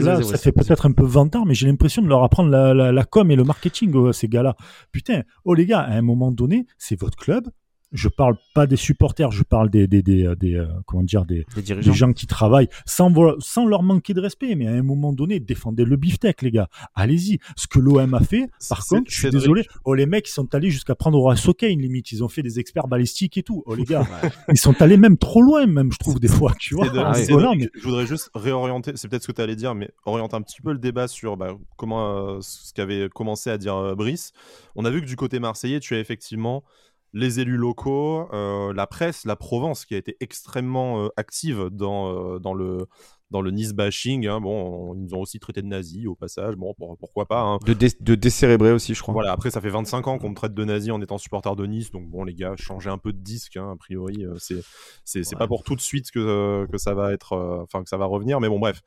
Là, ça fait peut-être un peu vantard, mais j'ai l'impression de leur apprendre la, com et le marketing, ces gars-là. Putain, oh les gars, à un moment donné, c'est votre club, je parle pas des supporters, je parle des, des, des, euh, des euh, comment dire, des, des, gens qui travaillent sans, sans leur manquer de respect. Mais à un moment donné, défendez le beefsteak, les gars. Allez-y. Ce que l'OM a fait, par contre, je suis désolé. Oh, les mecs, ils sont allés jusqu'à prendre au une limite. Ils ont fait des experts balistiques et tout. Oh, les gars. ils sont allés même trop loin, même, je trouve, des fois. Tu vois. Ah, je voudrais juste réorienter, c'est peut-être ce que tu allais dire, mais orienter un petit peu le débat sur bah, comment, euh, ce qu'avait commencé à dire Brice. On a vu que du côté marseillais, tu as effectivement les élus locaux, euh, la presse, la Provence qui a été extrêmement euh, active dans, euh, dans, le, dans le Nice bashing. Hein. Bon, ils nous ont aussi traité de nazis au passage. Bon, pourquoi pas. Hein. De, de décérébrer aussi, je crois. Voilà, après, ça fait 25 ans qu'on me traite de nazis en étant supporter de Nice. Donc, bon, les gars, changez un peu de disque. Hein, a priori, c'est c'est pas pour tout de suite que, que ça va être. Enfin, que ça va revenir. Mais bon, bref.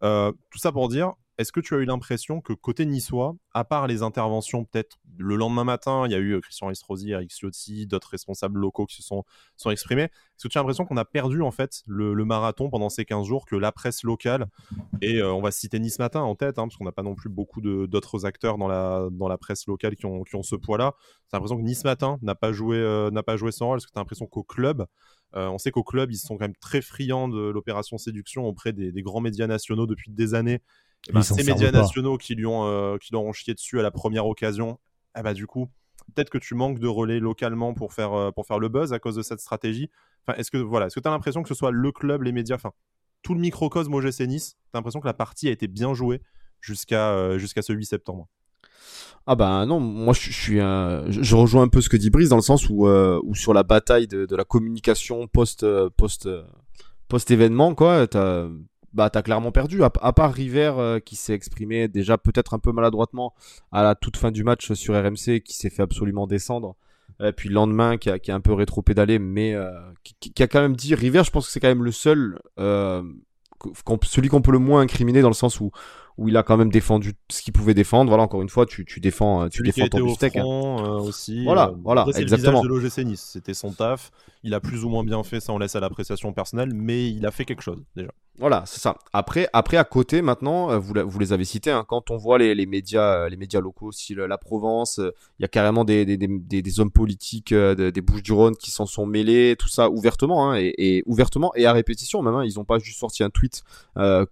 tout ça pour dire, est-ce que tu as eu l'impression que côté niçois, à part les interventions peut-être le lendemain matin, il y a eu euh, Christian Estrosi, Eric Ciotti, d'autres responsables locaux qui se sont, sont exprimés, est-ce que tu as l'impression qu'on a perdu en fait le, marathon pendant ces 15 jours, que la presse locale, et euh, on va citer Nice Matin en tête, hein, parce qu'on n'a pas non plus beaucoup d'autres acteurs dans la, dans la presse locale qui ont, qui ont ce poids-là, tu as l'impression que Nice Matin n'a pas, joué, euh, n'a pas joué son rôle, est-ce que tu as l'impression qu'au club, on sait qu'au club, ils sont quand même très friands de l'opération séduction auprès des, grands médias nationaux depuis des années ben, ces médias nationaux qui lui ont euh, qui leur ont chié dessus à la première occasion, eh ben, du coup, peut-être que tu manques de relais localement pour faire, euh, pour faire le buzz à cause de cette stratégie. Enfin, est-ce que voilà, est-ce que tu as l'impression que ce soit le club, les médias, enfin tout le microcosme OGC Nice, tu as l'impression que la partie a été bien jouée jusqu'à euh, jusqu'à ce 8 septembre? Ah bah non, moi je, suis je rejoins un peu ce que dit Brice dans le sens où, où sur la bataille de, de la communication post post post événement quoi, t'as bah t'as clairement perdu. À, part River euh, qui s'est exprimé déjà peut-être un peu maladroitement à la toute fin du match sur RMC, qui s'est fait absolument descendre. Et puis le lendemain qui a, qui a un peu rétro-pédalé, mais euh, qui, a quand même dit River. Je pense que c'est quand même le seul, euh, celui qu'on peut le moins incriminer dans le sens où où il a quand même défendu ce qu'il pouvait défendre. Voilà, encore une fois, tu, tu défends, tu défends ton. Hein. Euh, aussi. Voilà, voilà, exactement. Le de l'OGC Nice, c'était son taf. Il a plus ou moins bien fait, ça on laisse à l'appréciation personnelle, mais il a fait quelque chose déjà. Voilà, c'est ça. Après, après à côté, maintenant, euh, vous, les avez cités. Hein, quand on voit les, médias, les médias locaux, si la Provence, il y a carrément des, hommes politiques des Bouches-du-Rhône qui s'en sont mêlés, tout ça ouvertement, hein, et, ouvertement et à répétition même. Hein, ils n'ont pas juste sorti un tweet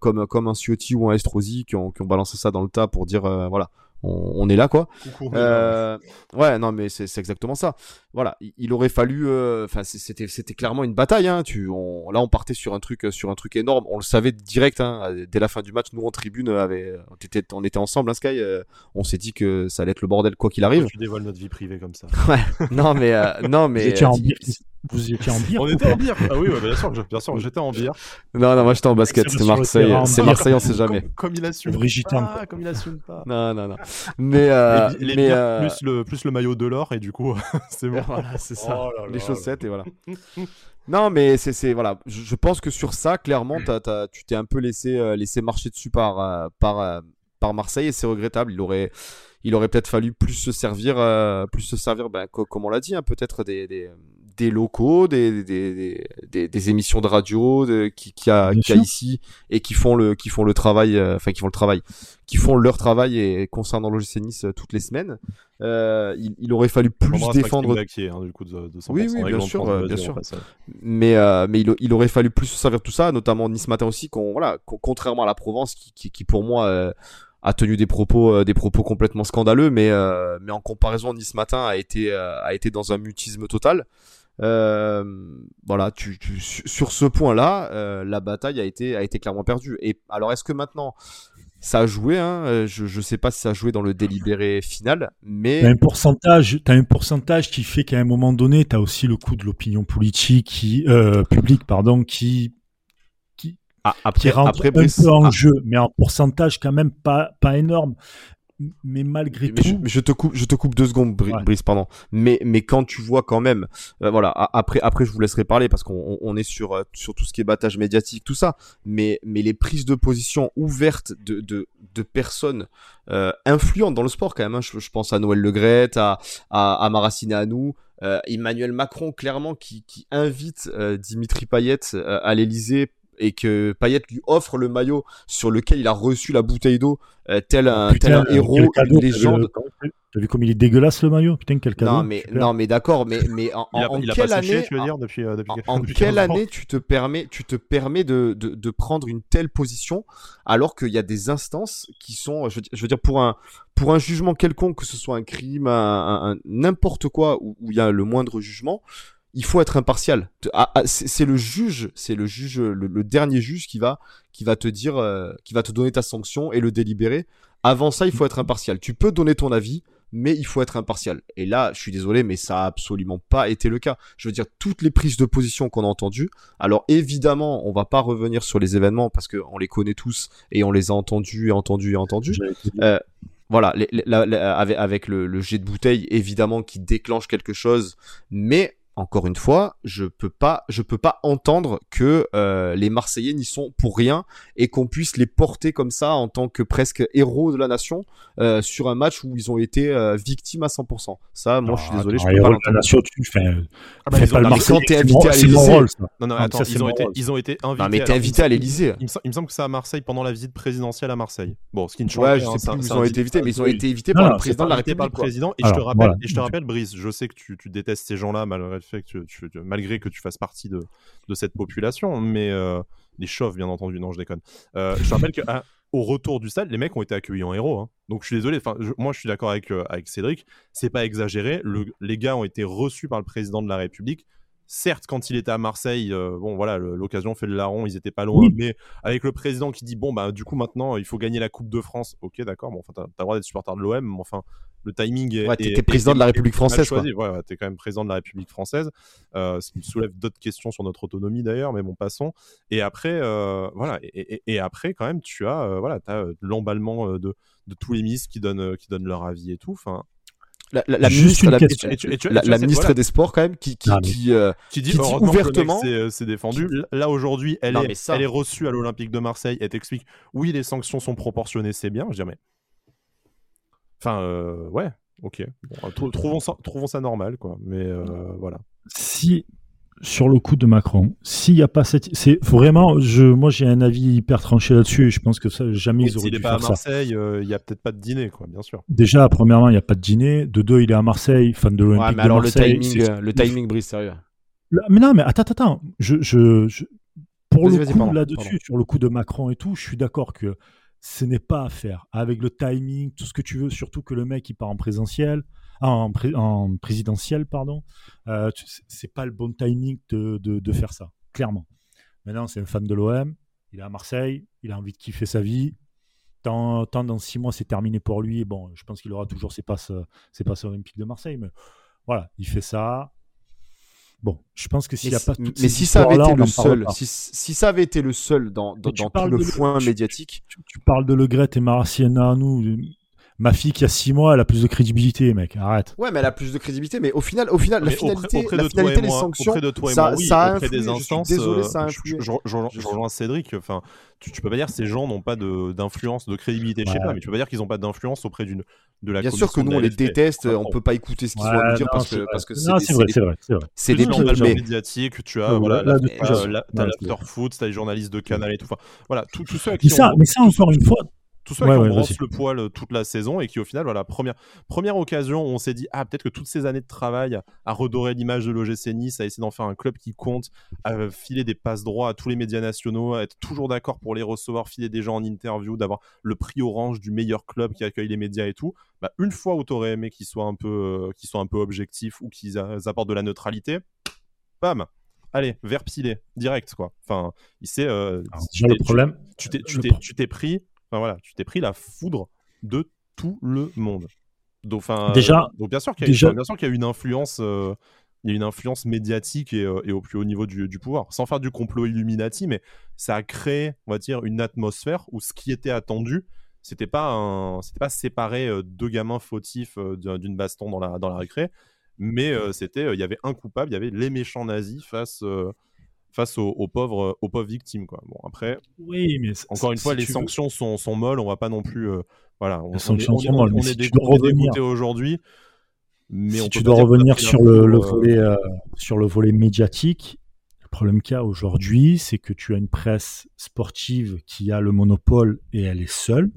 comme comme un Ciotti ou un Estrosi qui ont, balancé ça dans le tas pour dire euh, voilà, on, est là quoi. Euh, ouais, non mais c'est exactement ça. Voilà, il, aurait fallu, euh, enfin c'était c'était clairement une bataille. Hein. Tu, on, là on partait sur un truc sur un truc énorme. On le savait direct hein. dès la fin du match. Nous en tribune, avait, on était on était ensemble, hein, Sky. on s'est dit que ça allait être le bordel quoi qu'il arrive. Tu dévoiles notre vie privée comme ça. ouais. Non mais non mais. Vous étiez en bière On était en bière. Ah oui, bien sûr, bien sûr, j'étais en bière. Non, non, moi j'étais en basket. C'était Marseille. C'est Marseille, on sait jamais. Comme, il assume. Brigitte pas. Comme il assume pas. Non, non, non. Mais, euh, les, mais euh... plus le plus le maillot de l'or et du coup, c'est bon. Voilà, c'est ça. Oh les chaussettes et voilà. non, mais c'est c'est voilà. Je, pense que sur ça, clairement, tu t'es un peu laissé euh, laissé marcher dessus par euh, par par Marseille et c'est regrettable. Il aurait il aurait peut-être fallu plus se servir, plus se servir, ben, comme on l'a dit, hein, peut-être des, des, des locaux, des, des, des, des, émissions de radio qui, qui, a, qui a ici et qui font le, qui font le travail, euh, enfin qui font le travail, qui font leur travail et concernant l'OGC Nice euh, toutes les semaines. Euh, il, il, aurait fallu plus défendre. hein, du coup, de, de oui, oui, bien sûr, bien sûr. Mais, euh, mais il, il, aurait fallu plus se servir de tout ça, notamment Nice Matin aussi, qu'on, voilà, contrairement à la Provence, qui, qui, qui pour moi a tenu des propos des propos complètement scandaleux mais mais en comparaison Nice matin a été a été dans un mutisme total euh, voilà, tu, sur ce point-là, euh, la bataille a été, a été clairement perdue. Et alors, est-ce que maintenant ça a joué hein euh, je, je sais pas si ça a joué dans le délibéré final, mais t'as un pourcentage, as un pourcentage qui fait qu'à un moment donné, tu as aussi le coup de l'opinion politique qui, euh, publique, pardon, qui qui, ah, après, rentre après, un peu en ah. jeu, mais en pourcentage quand même pas pas énorme mais malgré tout. Je, te coupe, je te coupe deux secondes, Brice, pardon. Mais, mais quand tu vois quand même, euh, voilà. Après, après, je vous laisserai parler parce qu'on on est sur euh, sur tout ce qui est battage médiatique, tout ça. Mais, mais les prises de position ouvertes de de, de personnes euh, influentes dans le sport quand même. Hein. Je, je, pense à Noël Legrette, à à, à Maracine à nous. Emmanuel Macron clairement qui, qui invite Dimitri Payet à l'Elysée et que Payet lui offre le maillot sur lequel il a reçu la bouteille d'eau, tel, un, tel un héros, une légende. T'as vu comme il est dégueulasse le maillot? Putain, quel cadeau. Non, mais, non, mais d'accord, mais, mais en, quelle année, tu veux dire, depuis, depuis en, quelle année tu te permets, tu te permets de, de, de prendre une telle position alors qu'il y a des instances qui sont, je veux, dire, pour un, pour un jugement quelconque, que ce soit un crime, un, n'importe quoi, où, il y a le moindre jugement, il faut être impartial. Ah, ah, c'est le juge, c'est le juge, le, dernier juge qui va, qui va te dire, euh, qui va te donner ta sanction et le délibérer. Avant ça, il faut être impartial. Tu peux donner ton avis, mais il faut être impartial. Et là, je suis désolé, mais ça a absolument pas été le cas. Je veux dire, toutes les prises de position qu'on a entendues, alors évidemment, on va pas revenir sur les événements parce qu'on les connaît tous et on les a entendus et entendus et entendus. Euh, voilà, avec, le, le jet de bouteille, évidemment, qui déclenche quelque chose, mais encore une fois, je peux pas, je peux pas entendre que euh, les Marseillais n'y sont pour rien et qu'on puisse les porter comme ça en tant que presque héros de la nation euh, sur un match où ils ont été euh, victimes à 100%. Ça, moi, je suis désolé, je peux pas la nation, tu fais. Ah bah, ils pas le quand t'es invité à l'Élysée. Non, non, attends, ils, ont été, ils ont été invités. Non, mais t'es invité à l'Élysée. Il, me semble que c'est à Marseille pendant la visite présidentielle à Marseille. Bon, ce qui ne change pas. Ouais, je sais plus où ils ont été invités, mais ils ont été invités par le président de la République. Par le président. Et je te rappelle, et je te rappelle, Brice, je sais que tu détestes ces gens-là malgré que tu, fasses partie de, cette population, mais euh, les chauves, bien entendu, non, je déconne. Euh, je rappelle qu'au ah, retour du stade, les mecs ont été accueillis en héros. Hein. Donc je suis désolé, moi je suis d'accord avec, euh, avec Cédric, c'est pas exagéré. Le, les gars ont été reçus par le président de la République. Certes, quand il était à Marseille, bon voilà, l'occasion fait le larron, ils étaient pas loin, mais avec le président qui dit bon bah du coup maintenant il faut gagner la Coupe de France, ok d'accord, bon enfin t'as le droit d'être supporter de l'OM, mais enfin le timing est. Ouais, t'étais président de la République française. Quoi. Ouais, ouais t'es quand même président de la République française. Euh, ce qui soulève d'autres questions sur notre autonomie d'ailleurs, mais bon, passons. Et après, euh, voilà. Et, après, quand même, tu as, euh, voilà, l'emballement de, de, tous les ministres qui donnent, qui donnent leur avis et tout. Enfin. La, la, ministre, la, ministre des Sports, quand même, qui, qui, qui, qui, dit, ouvertement. C'est défendu. Là, aujourd'hui, elle, est, elle est reçue à l'Olympique de Marseille. Elle t'explique oui, les sanctions sont proportionnées, c'est bien. Je dis, mais Enfin, euh, ouais, ok. trouvons, ça, trouvons ça normal, quoi. Mais euh, voilà. Si, sur le coup de Macron, s'il n'y a pas cette. C'est vraiment. Je, moi, j'ai un avis hyper tranché là-dessus et je pense que ça, jamais ils auraient dû faire ça. S'il n'est pas à Marseille, euh, il n'y a peut-être pas de dîner, quoi, bien sûr. Déjà, premièrement, il n'y a pas de dîner. De deux, il est à Marseille, fan de l'Olympique. Ouais, mais alors le timing, le timing brise, sérieux. mais non, mais attends, attends. Je, je, pour le coup, là-dessus, sur le coup de Macron et tout, je suis d'accord que ce n'est pas à faire. Avec le timing, tout ce que tu veux, surtout que le mec il part en présentiel, en, en présidentiel, pardon, euh, c'est pas le bon timing de, de, faire ça, clairement. Maintenant, c'est un fan de l'OM, il est à Marseille, il a envie de kiffer sa vie. Tant, tant dans six mois, c'est terminé pour lui. Bon, je pense qu'il aura toujours ses passes, ses passes olympiques de Marseille, mais voilà, il fait ça. Bon, je pense que s'il n'y a pas. Mais si ça avait été le seul, si, si, ça avait été le seul dans, dans, dans tout le foin médiatique. Tu, parles de Le Gret et Maraciena, nous. Ma fille qui a 6 mois, elle a plus de crédibilité, mec. Arrête. Ouais, mais elle a plus de crédibilité. Mais au final, au final, la finalité, la finalité des sanctions, ça, ça a influé. Des instances, désolé, ça a influé. Je, rejoins Cédric. Enfin, tu, tu peux pas dire que ces gens n'ont pas d'influence, de, crédibilité, je sais pas, mais tu peux pas dire qu'ils n'ont pas d'influence auprès d'une de la Bien sûr que nous, on les déteste, on peut pas écouter ce qu'ils ont à nous dire parce que parce que c'est vrai, c'est vrai, c'est des mais médiatiques, tu as voilà, t'as l'afterfoot, t'as les journalistes de Canal et tout. Voilà, tous ceux qui Mais ça, encore une fois tout ça qui ont le poil euh, toute la saison et qui au final voilà première première occasion où on s'est dit ah peut-être que toutes ces années de travail à redorer l'image de l'OGC Nice à essayer d'en faire un club qui compte à filer des passes droits à tous les médias nationaux à être toujours d'accord pour les recevoir filer des gens en interview d'avoir le prix orange du meilleur club qui accueille les médias et tout bah, une fois où t'aurais aimé qu'ils soient un peu euh, qu'ils soient un peu objectifs ou qu'ils apportent de la neutralité bam allez, vert pilé, direct, quoi. Enfin, il sait. Euh, le problème. Tu t'es pris voilà, tu t'es pris la foudre de tout le monde. Donc, déjà, donc bien sûr qu'il y, a, y une influence, euh, il y a une influence médiatique euh, et, au plus haut niveau du, pouvoir, sans faire du complot Illuminati, mais ça a créé, on va dire, une atmosphère où ce qui était attendu, c'était pas un, c'était pas séparer euh, deux gamins fautifs d'une baston dans la dans la récré, mais c'était, il y avait un coupable, il y avait les méchants nazis face face aux, pauvres, aux pauvres victimes. Quoi. Bon, après, oui, mais encore une fois, les sanctions sont, sont, molles. On va pas non plus. Euh, voilà, on, les sanctions est, sont molles. On, est, dégoûté aujourd'hui. Mais si tu dois revenir sur le, le, volet, euh, sur le volet médiatique, problème qu'il y a aujourd'hui, c'est que tu as une presse sportive qui a le monopole et elle est seule.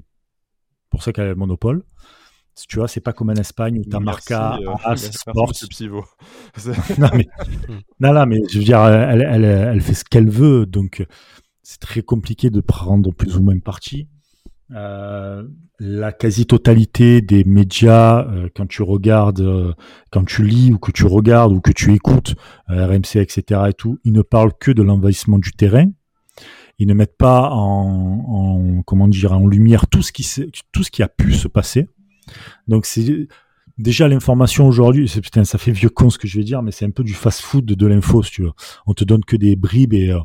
Pour ça qu'elle a le monopole. Tu vois, c'est pas comme en Espagne où tu as Marca, euh, As, Sport. non, mais, non, mais je veux dire, elle, elle, elle fait ce qu'elle veut, donc c'est très compliqué de prendre plus ou moins parti. Euh, la quasi-totalité des médias, euh, quand tu regardes, euh, quand tu lis ou que tu regardes ou que tu écoutes RMC, etc. et tout, ils ne parlent que de l'envahissement du terrain. Ils ne mettent pas en, comment dire en lumière tout ce qui tout ce qui a pu se passer. Donc c'est déjà l'information aujourd'hui. Putain, ça fait vieux con ce que je vais dire, mais c'est un peu du fast-food de l'info, tu veux. On te donne que des bribes et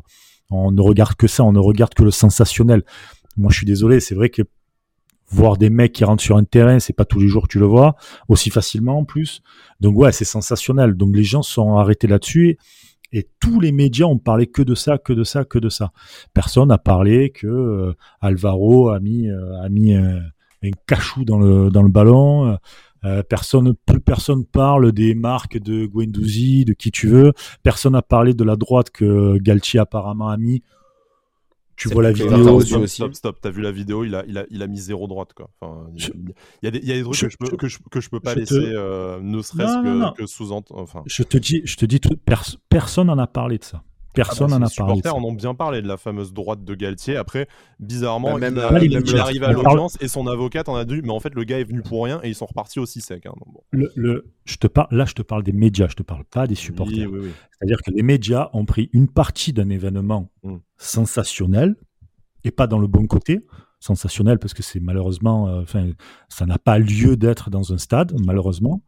on ne regarde que ça, on ne regarde que le sensationnel. Moi, je suis désolé, c'est vrai que voir des mecs qui rentrent sur un terrain, c'est pas tous les jours que tu le vois, aussi facilement en plus. Donc ouais, c'est sensationnel. Donc les gens sont arrêtés là-dessus et tous les médias ont parlé que de ça, que de ça, que de ça. Personne n'a parlé que euh, Alvaro a mis, euh, a mis cachou dans le, dans le ballon. Euh, personne, plus personne parle des marques de Guendouzi, de qui tu veux. Personne n'a parlé de la droite que Galtier apparemment a mis tu vois la vidéo. Stop, stop, stop, T'as vu la vidéo, il a, il a, il a mis zéro droite, quoi. Enfin, il, y a des, il y a des trucs que, je peux, que, je, que je peux pas laisser, euh, ne serait-ce que, que sous-entendre. Enfin... Je te dis, je te dis tout, personne n'en a parlé de ça. Personne n'en ah bah, a parlé. Les supporters en ont bien parlé de la fameuse droite de Galtier. Après, bizarrement, bah, même, il, il, arrive à l'audience et son avocate en a dit, mais en fait, le gars est venu pour rien et ils sont repartis aussi secs. Hein, le, le, je te parle, là, je te parle des médias, je te parle pas des supporters. Oui, oui, C'est-à-dire que les médias ont pris une partie d'un événement mm. sensationnel, et pas dans le bon côté sensationnel parce que c'est malheureusement, euh, enfin, ça n'a pas lieu d'être dans un stade, malheureusement.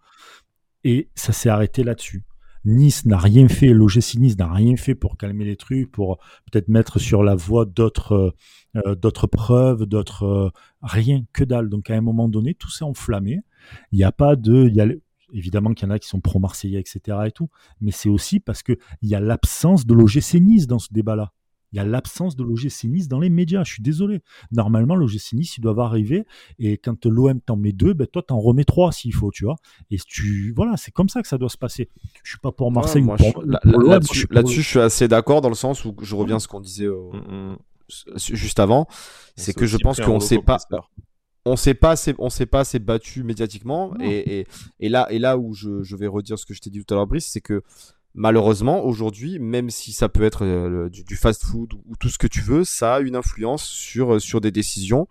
Et ça s'est arrêté là-dessus. Nice n'a rien fait, l'OGC Nice n'a rien fait pour calmer les trucs, pour peut-être mettre sur la voie d'autres euh, d'autres preuves, d'autres euh, rien que dalle. Donc à un moment donné, tout s'est enflammé. Il n'y a pas de, il y a, évidemment qu'il y en a qui sont pro-marseillais, etc. et tout, mais c'est aussi parce que il y a l'absence de l'OGC Nice dans ce débat-là. Il y a l'absence de l'OGC Nice dans les médias. Je suis désolé. Normalement, l'OGC Nice, ils doivent arriver. Et quand l'OM t'en met deux, ben toi, t'en remets trois s'il faut, tu vois. Et tu, voilà, c'est comme ça que ça doit se passer. Je suis pas pour Marseille. là-dessus, je suis assez d'accord dans le sens où je reviens à ce qu'on disait mm, mm. juste avant. C'est que je pense qu'on ne sait pas on s'est pas assez, on s'est pas assez battu médiatiquement et, et, là et là où je, je, vais redire ce que je t'ai dit tout à l'heure Brice c'est que malheureusement, aujourd'hui, même si ça peut être euh, du, fast-food ou, tout ce que tu veux, ça a une influence sur, euh, sur des décisions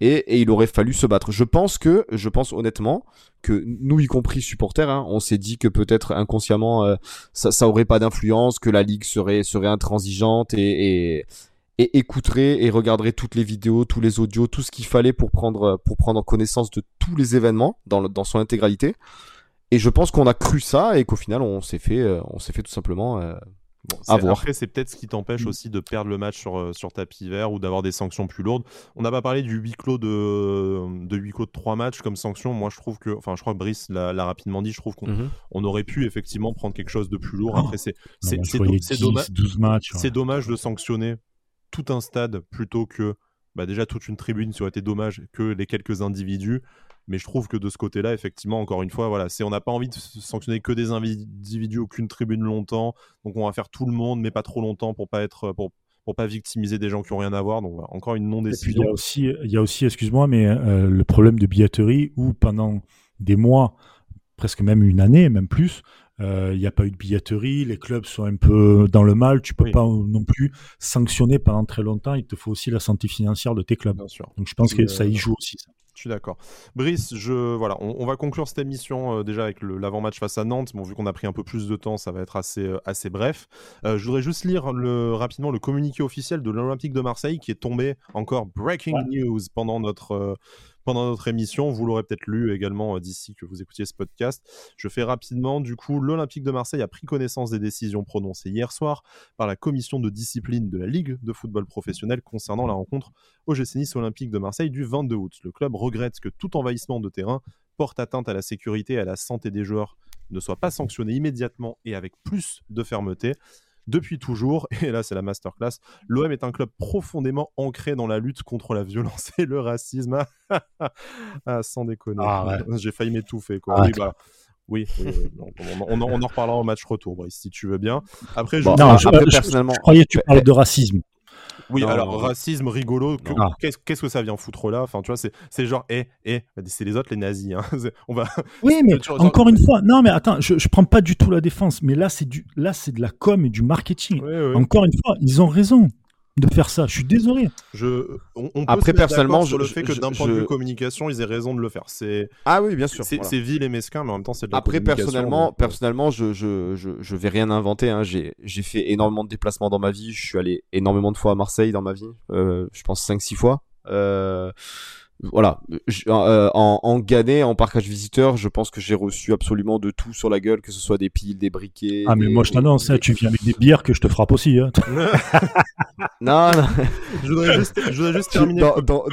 et, et, il aurait fallu se battre. Je pense que, je pense honnêtement, que nous, y compris supporters, hein, on s'est dit que peut-être inconsciemment, euh, ça, ça aurait pas d'influence, que la ligue serait, serait intransigeante et, et, et écouterait et regarderait toutes les vidéos, tous les audios, tout ce qu'il fallait pour prendre, pour prendre connaissance de tous les événements dans, dans son intégralité. Et je pense qu'on a cru ça et qu'au final, on s'est fait, euh, on s'est fait tout simplement euh, avoir. Après, c'est peut-être ce qui t'empêche mm. aussi de perdre le match sur, euh, sur tapis vert ou d'avoir des sanctions plus lourdes. On n'a pas parlé du huis clos de, de huis clos de trois matchs comme sanction. Moi, je trouve que, enfin, je crois que Brice l'a rapidement dit. Je trouve qu'on mm-hmm. on aurait pu effectivement prendre quelque chose de plus lourd. Après, c'est c'est C'est dommage de sanctionner tout un stade plutôt que bah, déjà toute une tribune, ça aurait été dommage que les quelques individus. Mais je trouve que de ce côté-là, effectivement, encore une fois, voilà, c'est on n'a pas envie de sanctionner que des individus, aucune tribune longtemps. Donc on va faire tout le monde, mais pas trop longtemps pour pas être pour pour pas victimiser des gens qui ont rien à voir. Donc voilà, encore une non décision. Il y a aussi, il y a aussi, excuse-moi, mais euh, le problème de billetterie où pendant des mois, presque même une année, même plus, euh, il n'y a pas eu de billetterie, les clubs sont un peu dans le mal, tu peux pas non plus sanctionner pendant très longtemps, il te faut aussi la santé financière de tes clubs. Bien sûr. Donc je pense que ça y joue aussi. Ça. Je suis d'accord. Brice, je, voilà, on, va conclure cette émission euh, déjà avec l'avant-match face à Nantes. Bon, vu qu'on a pris un peu plus de temps, ça va être assez, euh, assez bref. Euh, je voudrais juste lire le, rapidement le communiqué officiel de l'Olympique de Marseille qui est tombé encore breaking news pendant notre pendant notre émission. Vous l'aurez peut-être lu également euh, d'ici que vous écoutiez ce podcast. Je fais rapidement. Du coup, l'Olympique de Marseille a pris connaissance des décisions prononcées hier soir par la commission de discipline de la Ligue de football professionnel concernant la rencontre au Nice Olympique de Marseille du 22 août. Le club regrette que tout envahissement de terrain porte atteinte à la sécurité et à la santé des joueurs ne soit pas sanctionné immédiatement et avec plus de fermeté depuis toujours. Et là, c'est la masterclass. L'OM est un club profondément ancré dans la lutte contre la violence et le racisme. ah, sans déconner. Ah, J'ai failli m'étouffer. Quoi. Ah, bah, Oui, on, en reparlera au match retour, Brice, si tu veux bien. Après, je, personnellement, je croyais que tu parlais de racisme. Oui, alors racisme rigolo, qu'est-ce que ça vient foutre là? Enfin, tu vois, c'est genre, eh, eh, c'est les autres les nazis. Hein. On va. Oui, mais encore une fois, non, mais attends, je, je prends pas du tout la défense, mais là, c'est du, là, c'est de la com et du marketing. Encore une fois, ils ont raison de faire ça. Je suis désolé. Je, on, peut Après, personnellement, sur le fait que d'un point de vue communication, ils aient raison de le faire. C'est ah oui, bien sûr. C'est voilà. vil et mesquin, mais en même temps, c'est de la Après, personnellement, personnellement, je, je, je, je, vais rien inventer. Hein. J'ai, j'ai fait énormément de déplacements dans ma vie. Je suis allé énormément de fois à Marseille dans ma vie. Euh, je pense 5-6 fois. Euh, voilà, euh, en, en Ghané, en parcage visiteur, je pense que j'ai reçu absolument de tout sur la gueule, que ce soit des piles, des briquets. Ah, mais moi je t'annonce, hein, tu viens avec des bières que je te frappe aussi. Hein. non, non. je, voudrais juste, je voudrais juste terminer.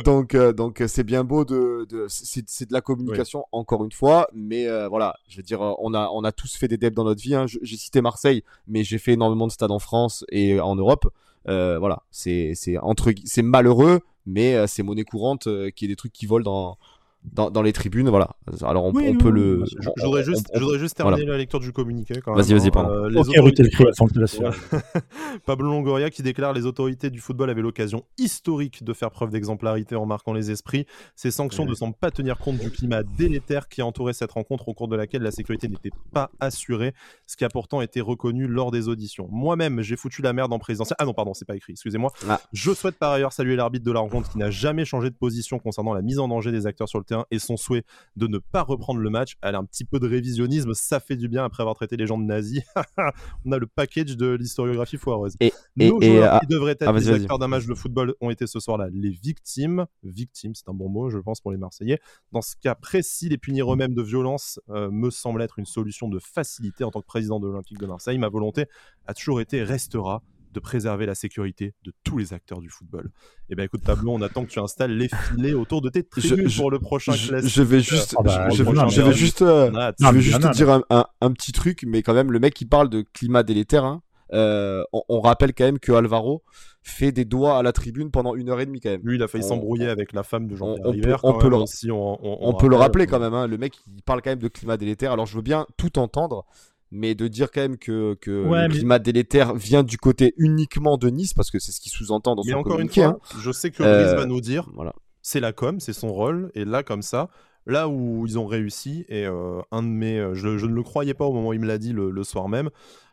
donc, euh, donc c'est bien beau de, de c'est de la communication encore une fois, mais euh, voilà, je veux dire, on a, on a tous fait des debs dans notre vie. Hein. J'ai cité Marseille, mais j'ai fait énormément de stades en France et en Europe. voilà, c'est entre, c'est malheureux mais euh, c'est monnaie courante euh, qui est des trucs qui volent dans, dans, dans, les tribunes, voilà. Alors on, on peut le. Je, voudrais juste, je voudrais juste terminer la lecture du communiqué. Vas-y, vas-y, pardon. Euh, ok, autorités... Pablo Longoria qui déclare les autorités du football avaient l'occasion historique de faire preuve d'exemplarité en marquant les esprits. Ces sanctions ne semblent pas tenir compte du climat délétère qui entourait cette rencontre au cours de laquelle la sécurité n'était pas assurée, ce qui a pourtant été reconnu lors des auditions. Moi-même, j'ai foutu la merde en présidentielle. Ah non, pardon, c'est pas écrit, excusez-moi. Ah. Je souhaite par ailleurs saluer l'arbitre de la rencontre qui n'a jamais changé de position concernant la mise en danger des acteurs sur le et son souhait de ne pas reprendre le match. Elle a un petit peu de révisionnisme, ça fait du bien après avoir traité les gens de nazis. On a le package de l'historiographie foireuse. Et, Nos joueurs qui devraient être ah, des acteurs d'un match de football ont été ce soir-là les victimes. Victimes, c'est un bon mot, je pense, pour les Marseillais. Dans ce cas précis, les punir eux-mêmes de violence euh, me semble être une solution de facilité en tant que président de l'Olympique de Marseille. Ma volonté a toujours été, restera de préserver la sécurité de tous les acteurs du football. Et eh ben écoute Pablo, on attend que tu installes les filets autour de tes tribunes pour le prochain classique. Je vais juste, ah bah, je, vais juste, euh, je vais juste te dire un, un, petit truc, mais quand même le mec qui parle de climat délétère, hein, euh, on, rappelle quand même que Alvaro fait des doigts à la tribune pendant une heure et demie quand même. Lui, il a failli s'embrouiller avec la femme de Jean-Pierre On, peut, le, on, peut le rappeler quand même. Hein. Le mec, il parle quand même de climat délétère. Alors, je veux bien tout entendre, mais de dire quand même que, que le climat délétère vient du côté uniquement de Nice, parce que c'est ce qu'il sous-entend dans mais son encore une fois, hein. je sais que Brice va nous dire, voilà. c'est la com, c'est son rôle, et là, comme ça, là où ils ont réussi, et euh, un de mes, euh, je, ne le croyais pas au moment où il me l'a dit le, soir même,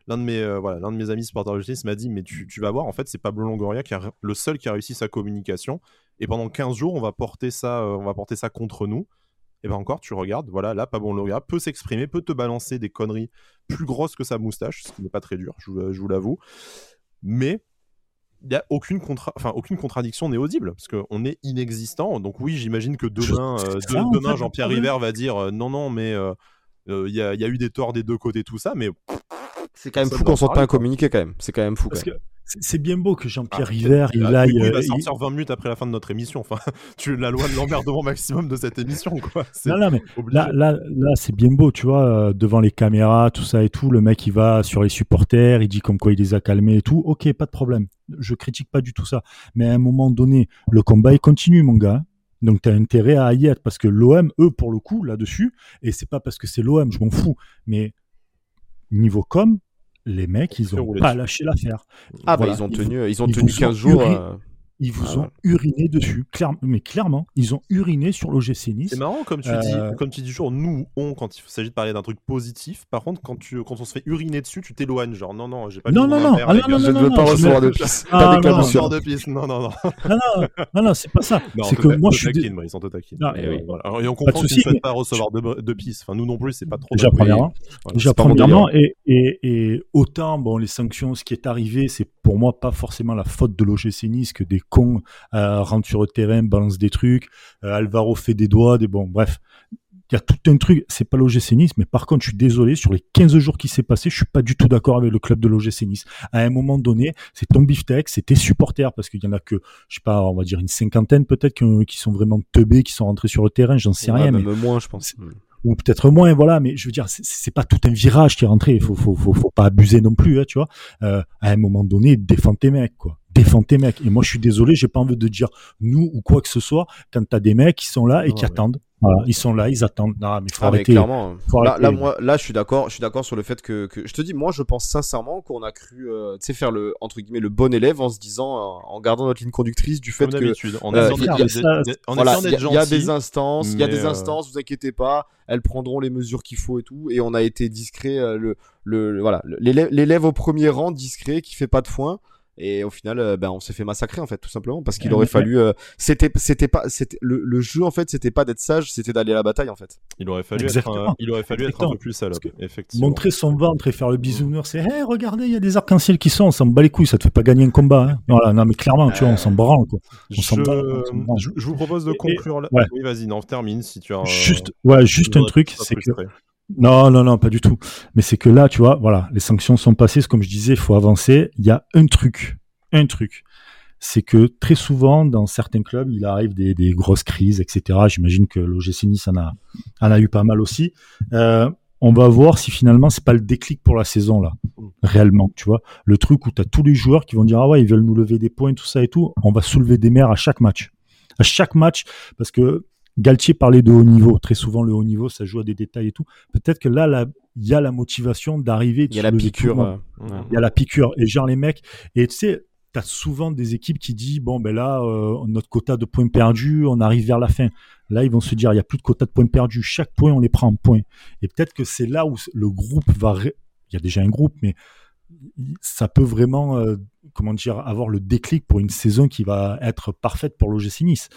l'un de mes, euh, voilà, l'un de mes amis supporters de justice m'a dit, mais tu, tu, vas voir, en fait, c'est Pablo Longoria qui a, le seul qui a réussi sa communication, et pendant 15 jours, on va porter ça, on va porter ça contre nous et ben encore, tu regardes, voilà, là, Pablo Longoria peut s'exprimer, peut te balancer des conneries plus grosses que sa moustache, ce qui n'est pas très dur, je, vous l'avoue. Mais il n'y a aucune, contra... enfin, aucune contradiction n'est audible, parce qu'on est inexistant. Donc oui, j'imagine que demain, euh, demain Jean-Pierre River va dire euh, non, non, mais euh, il y, a, y, a eu des torts des deux côtés, tout ça, mais... C'est quand même fou qu'on sorte pas un communiqué quand même. C'est quand même fou. Quand même. C'est bien beau que Jean-Pierre ah, River, il aille. il va sortir 20 minutes après la fin de notre émission. Enfin, tu la loi de l'emmerdement maximum de cette émission, quoi. Non, non, mais là, là, là c'est bien beau, tu vois, euh, devant les caméras, tout ça et tout. Le mec, il va sur les supporters, il dit comme quoi il les a calmés et tout. Ok, pas de problème. Je critique pas du tout ça. Mais à un moment donné, le combat, il continue, mon gars. Donc tu as intérêt à y être parce que l'OM, eux, pour le coup, là-dessus, et c'est pas parce que c'est l'OM, je m'en fous, mais niveau com, les mecs, ils ont pas lâché l'affaire. Ah bah ils ont tenu, ils ont tenu 15 jours. Ils vous ah ont uriné dessus, mais clairement, ils ont uriné sur l'OGC Nice. C'est marrant comme tu dis, euh, comme tu dis toujours, nous on quand il s'agit de parler d'un truc positif. Par contre, quand tu, quand on se fait uriner dessus, tu t'éloignes, genre non non, j'ai pas. Non non non, ah, non, non, je ne veux pas recevoir de piste. Ah, pas de piste, non non non. non non, c'est pas ça. C'est que moi je suis. On te taquine. Et on comprend tu ne souhaites pas recevoir de piste. Enfin nous non plus, c'est pas trop. Déjà premièrement, déjà premièrement, et et autant bon les sanctions, ce qui est arrivé, c'est pour moi pas forcément la faute de l'OGC Nice que des cons euh, rentre sur le terrain, balance des trucs, euh, Alvaro fait des doigts, des bon, bref. Il y a tout un truc, c'est pas l'OGC Nice, mais par contre, je suis désolé, sur les 15 jours qui s'est passé, je suis pas du tout d'accord avec le club de l'OGC Nice. À un moment donné, c'est ton beefsteak, c'est tes supporters, parce qu'il y en a que, je sais pas, on va dire une cinquantaine peut-être qui sont vraiment teubés, qui sont rentrés sur le terrain, j'en sais rien. Même mais moins, je pense ou peut-être moins, voilà. Mais je veux dire, c'est pas tout un virage qui est rentré. Il faut, faut, faut, faut, pas abuser non plus, hein, tu vois. Euh, à un moment donné, défends tes mecs, quoi. Défends tes mecs. Et moi, je suis désolé, j'ai pas envie de dire nous ou quoi que ce soit quand t'as des mecs qui sont là et qui attendent. ils sont là, ils attendent. Non, mais faut ah, arrêter. clairement, là, moi, là, je suis d'accord. Je suis d'accord sur le fait que, que, je te dis, moi, je pense sincèrement qu'on a cru, euh, tu sais, faire le entre guillemets le bon élève en se disant, euh, en gardant notre ligne conductrice du fait que, on euh, il y, a des instances, il y a des instances. Vous inquiétez pas, elles prendront les mesures qu'il faut et tout. Et on a été discret, le, le, voilà, l'élève au premier rang, discret, qui fait pas de foin et au final euh, ben on s'est fait massacrer en fait tout simplement parce qu'il aurait fallu euh, c'était c'était pas c'était le, le, jeu en fait c'était pas d'être sage c'était d'aller à la bataille en fait. Il aurait fallu être un, il aurait fallu être un peu plus salope effectivement. montrer son ventre et faire le bisounours c'est hey, regardez il y a des arcs-en-ciel qui sont on s'en bat les couilles ça te fait pas gagner un combat hein. voilà non mais clairement tu vois on s'en branle quoi. Je, je, vous propose de conclure là. oui vas-y non termine si tu as juste ouais juste un truc c'est que non, non, non, pas du tout. Mais c'est que là, tu vois, voilà, les sanctions sont passées. Comme je disais, il faut avancer. Il y a un truc, un truc. C'est que très souvent, dans certains clubs, il arrive des, grosses crises, etc. J'imagine que l'OGC Nice en a, en a eu pas mal aussi. Euh, on va voir si finalement c'est pas le déclic pour la saison là, réellement, tu vois. Le truc où tu as tous les joueurs qui vont dire ah ouais, ils veulent nous lever des points, tout ça et tout. On va soulever des mers à chaque match. À chaque match, parce que Galtier parlait de haut niveau. Très souvent, le haut niveau, ça joue à des détails et tout. Peut-être que là, il y a la motivation d'arriver. Il y a la piqûre. Euh, il y a la piqûre. Et genre, les mecs, et tu sais, tu as souvent des équipes qui disent, bon, ben là, euh, notre quota de points perdus, on arrive vers la fin. Là, ils vont se dire, il n'y a plus de quota de points perdus. Chaque point, on les prend en points. Et peut-être que c'est là où le groupe va. Il y a déjà un groupe, mais ça peut vraiment, euh, comment dire, avoir le déclic pour une saison qui va être parfaite pour l'OGC Nice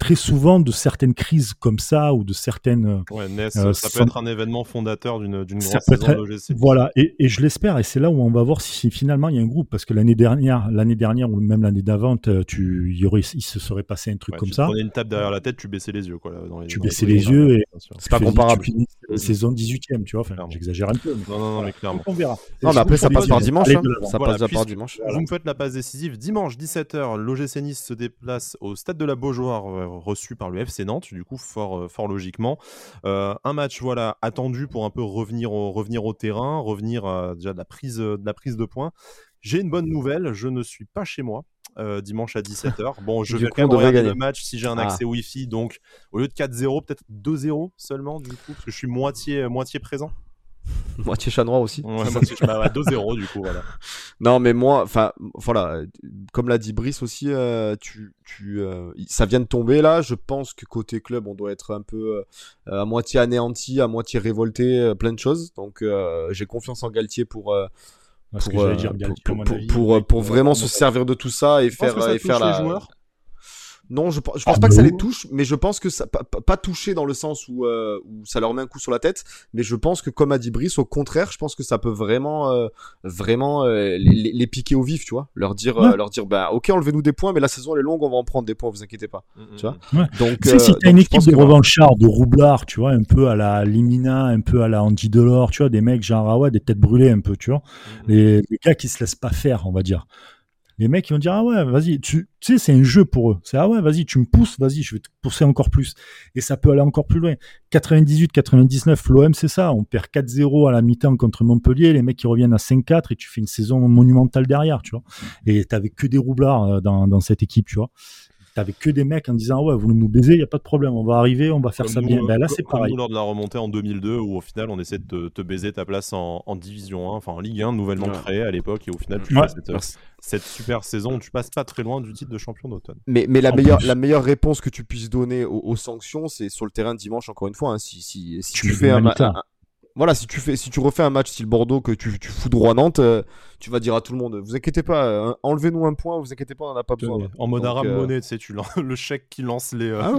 très souvent de certaines crises comme ça ou de certaines. Euh, ouais, euh, ça peut être un événement fondateur d'une grande saison d'OGC. Voilà, et, et je l'espère, et c'est là où on va voir si, finalement il y a un groupe, parce que l'année dernière, l'année dernière ou même l'année d'avant, tu, il, y aurait, il se serait passé un truc comme ça. Tu prenais une tape derrière la tête, tu baissais les yeux, quoi. Dans les, tu baissais les, yeux et c'est pas comparable. La saison 18e, tu vois. Enfin, j'exagère un peu. non, non, non, mais clairement. On verra. Non, mais après ça passe par dimanche. Hein. Ça passe par dimanche. Vous me faites la passe décisive dimanche 17h. L'OGC Nice se déplace au stade de la Beaujoire, euh, reçu par le FC Nantes, du coup, fort, euh, fort logiquement. Euh, un match voilà, attendu pour un peu revenir au, revenir au terrain, revenir déjà de la, prise, de la prise de points. J'ai une bonne nouvelle, je ne suis pas chez moi. Euh, dimanche à 17h. Bon, je vais quand même regarder le match si j'ai un ah. accès Wi-Fi. Donc, au lieu de 4-0, peut-être 2-0 seulement, du coup, parce que je suis moitié, moitié présent. Moitié chat noir aussi. Ouais, moitié 2-0 du coup, voilà. Non, mais moi, enfin, voilà, comme l'a dit Brice aussi, euh, tu, tu, euh, ça vient de tomber là. Je pense que côté club, on doit être un peu euh, à moitié anéanti, à moitié révolté, plein de choses. Donc, j'ai confiance en Galtier pour. Pour, dire, pour, pour, vraiment se servir de tout ça et faire, et faire la. Non, je, je pense pas que ça les touche, mais je pense que ça pas, pas touché dans le sens où, euh, où ça leur met un coup sur la tête, mais je pense que comme a dit Brice, au contraire, je pense que ça peut vraiment euh, vraiment euh, les, les, piquer au vif, tu vois, leur dire leur dire bah OK, enlevez-nous des points, mais la saison elle est longue, on va en prendre des points, vous inquiétez pas, mm, tu vois. Mm. Donc si t'as une équipe de revanchards, de roublards, tu vois, un peu à la Limina, un peu à la Andy Delors, tu vois, des mecs genre ah ouais, des têtes brûlées un peu, tu vois, mm, les, les gars qui se laissent pas faire, on va dire les mecs ils vont dire ah ouais vas-y tu, sais c'est un jeu pour eux. C'est ah ouais vas-y tu me pousses vas-y je vais te pousser encore plus. Et ça peut aller encore plus loin. 98 99 l'OM c'est ça. On perd 4-0 à la mi-temps contre Montpellier. Les mecs qui reviennent à 5-4 et tu fais une saison monumentale derrière tu vois. Et t'avais que des roublards euh, dans, dans cette équipe tu vois t'avais que des mecs en disant ouais vous nous baiser il y a pas de problème on va arriver on va faire ça bien. ben là c'est pareil. lors de la remontée en 2002 où au final on essaie de te, baiser ta place en, division 1 enfin en Ligue 1 nouvellement créée à l'époque et au final tu fais cette, super saison tu passes pas très loin du titre de champion d'automne. Mais, mais la meilleure la meilleure réponse que tu puisses donner aux, sanctions c'est sur le terrain dimanche encore une fois hein. si, si, si tu, fais un, un, voilà, si tu fais, si tu refais un match style Bordeaux que tu, tu fous droit Nantes, euh, tu vas dire à tout le monde, vous inquiétez pas, euh, enlevez-nous un point, vous inquiétez pas, on n'a pas besoin. En mode arabe euh, monnaie, tu sais, tu le chèque qui lance les, ah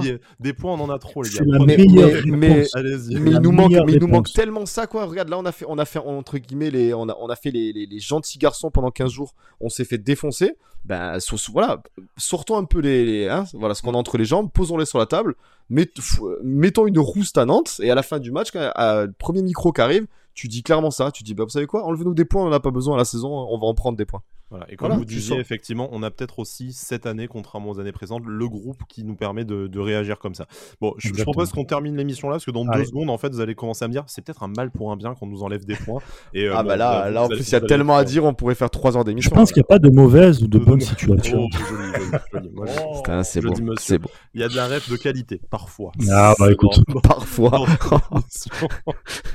billets. Des points, on en a trop, les gars. Mais, mais, il nous manque, mais il nous manque tellement ça, quoi. Regarde, là, on a fait, on a fait entre guillemets les, on a, on a fait les, les, gentils garçons pendant 15 jours. On s'est fait défoncer. Ben, voilà, sortons un peu les, hein, voilà, ce qu'on a entre les jambes, posons-les sur la table, mettons une rouste à Nantes et à la fin du match, quand, à, premier micro qui arrive, tu dis clairement ça. Tu dis, bah, vous savez quoi, enlevez-nous des points, on n'a pas besoin à la saison, on va en prendre des points. Et comme vous disiez, effectivement, on a peut-être aussi cette année, contrairement aux années précédentes, le groupe qui nous permet de, réagir comme ça. Bon, je, propose qu'on termine l'émission là, parce que dans deux secondes, en fait, vous allez commencer à me dire, c'est peut-être un mal pour un bien qu'on nous enlève des points. Et, euh, ah bah là, là en plus, il y a tellement à dire, on pourrait faire trois heures d'émission. Je pense qu'il n'y a pas de mauvaise ou de bonne situation. c'est bon. C'est bon. Il y a de la ref de qualité, parfois. Ah bah écoute, parfois.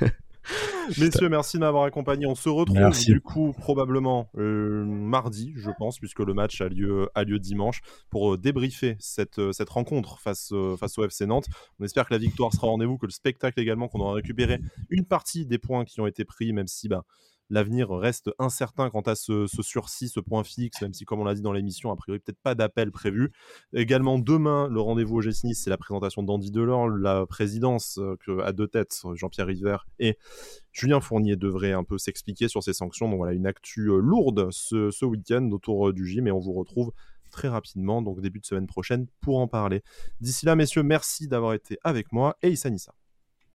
Messieurs, merci de m'avoir accompagné. On se retrouve du coup probablement euh, mardi, je pense, puisque le match a lieu, a lieu dimanche, pour euh, débriefer cette, euh, cette rencontre face, face au FC Nantes. On espère que la victoire sera au rendez-vous, que le spectacle également, qu'on aura récupéré une partie des points qui ont été pris, même si bah, l'avenir reste incertain quant à ce, sursis, ce point fixe, même si, comme on l'a dit dans l'émission, a priori, peut-être pas d'appel prévu. Également, demain, le rendez-vous au GSNIS, c'est la présentation d'Andy Delors, la présidence euh, que, à deux têtes, Jean-Pierre River et Julien Fournier devraient un peu s'expliquer sur ces sanctions. Donc voilà, une actu euh, lourde ce, ce week-end autour euh, du gym et on vous retrouve très rapidement, donc début de semaine prochaine, pour en parler. D'ici là, messieurs, merci d'avoir été avec moi et Issa Nissa.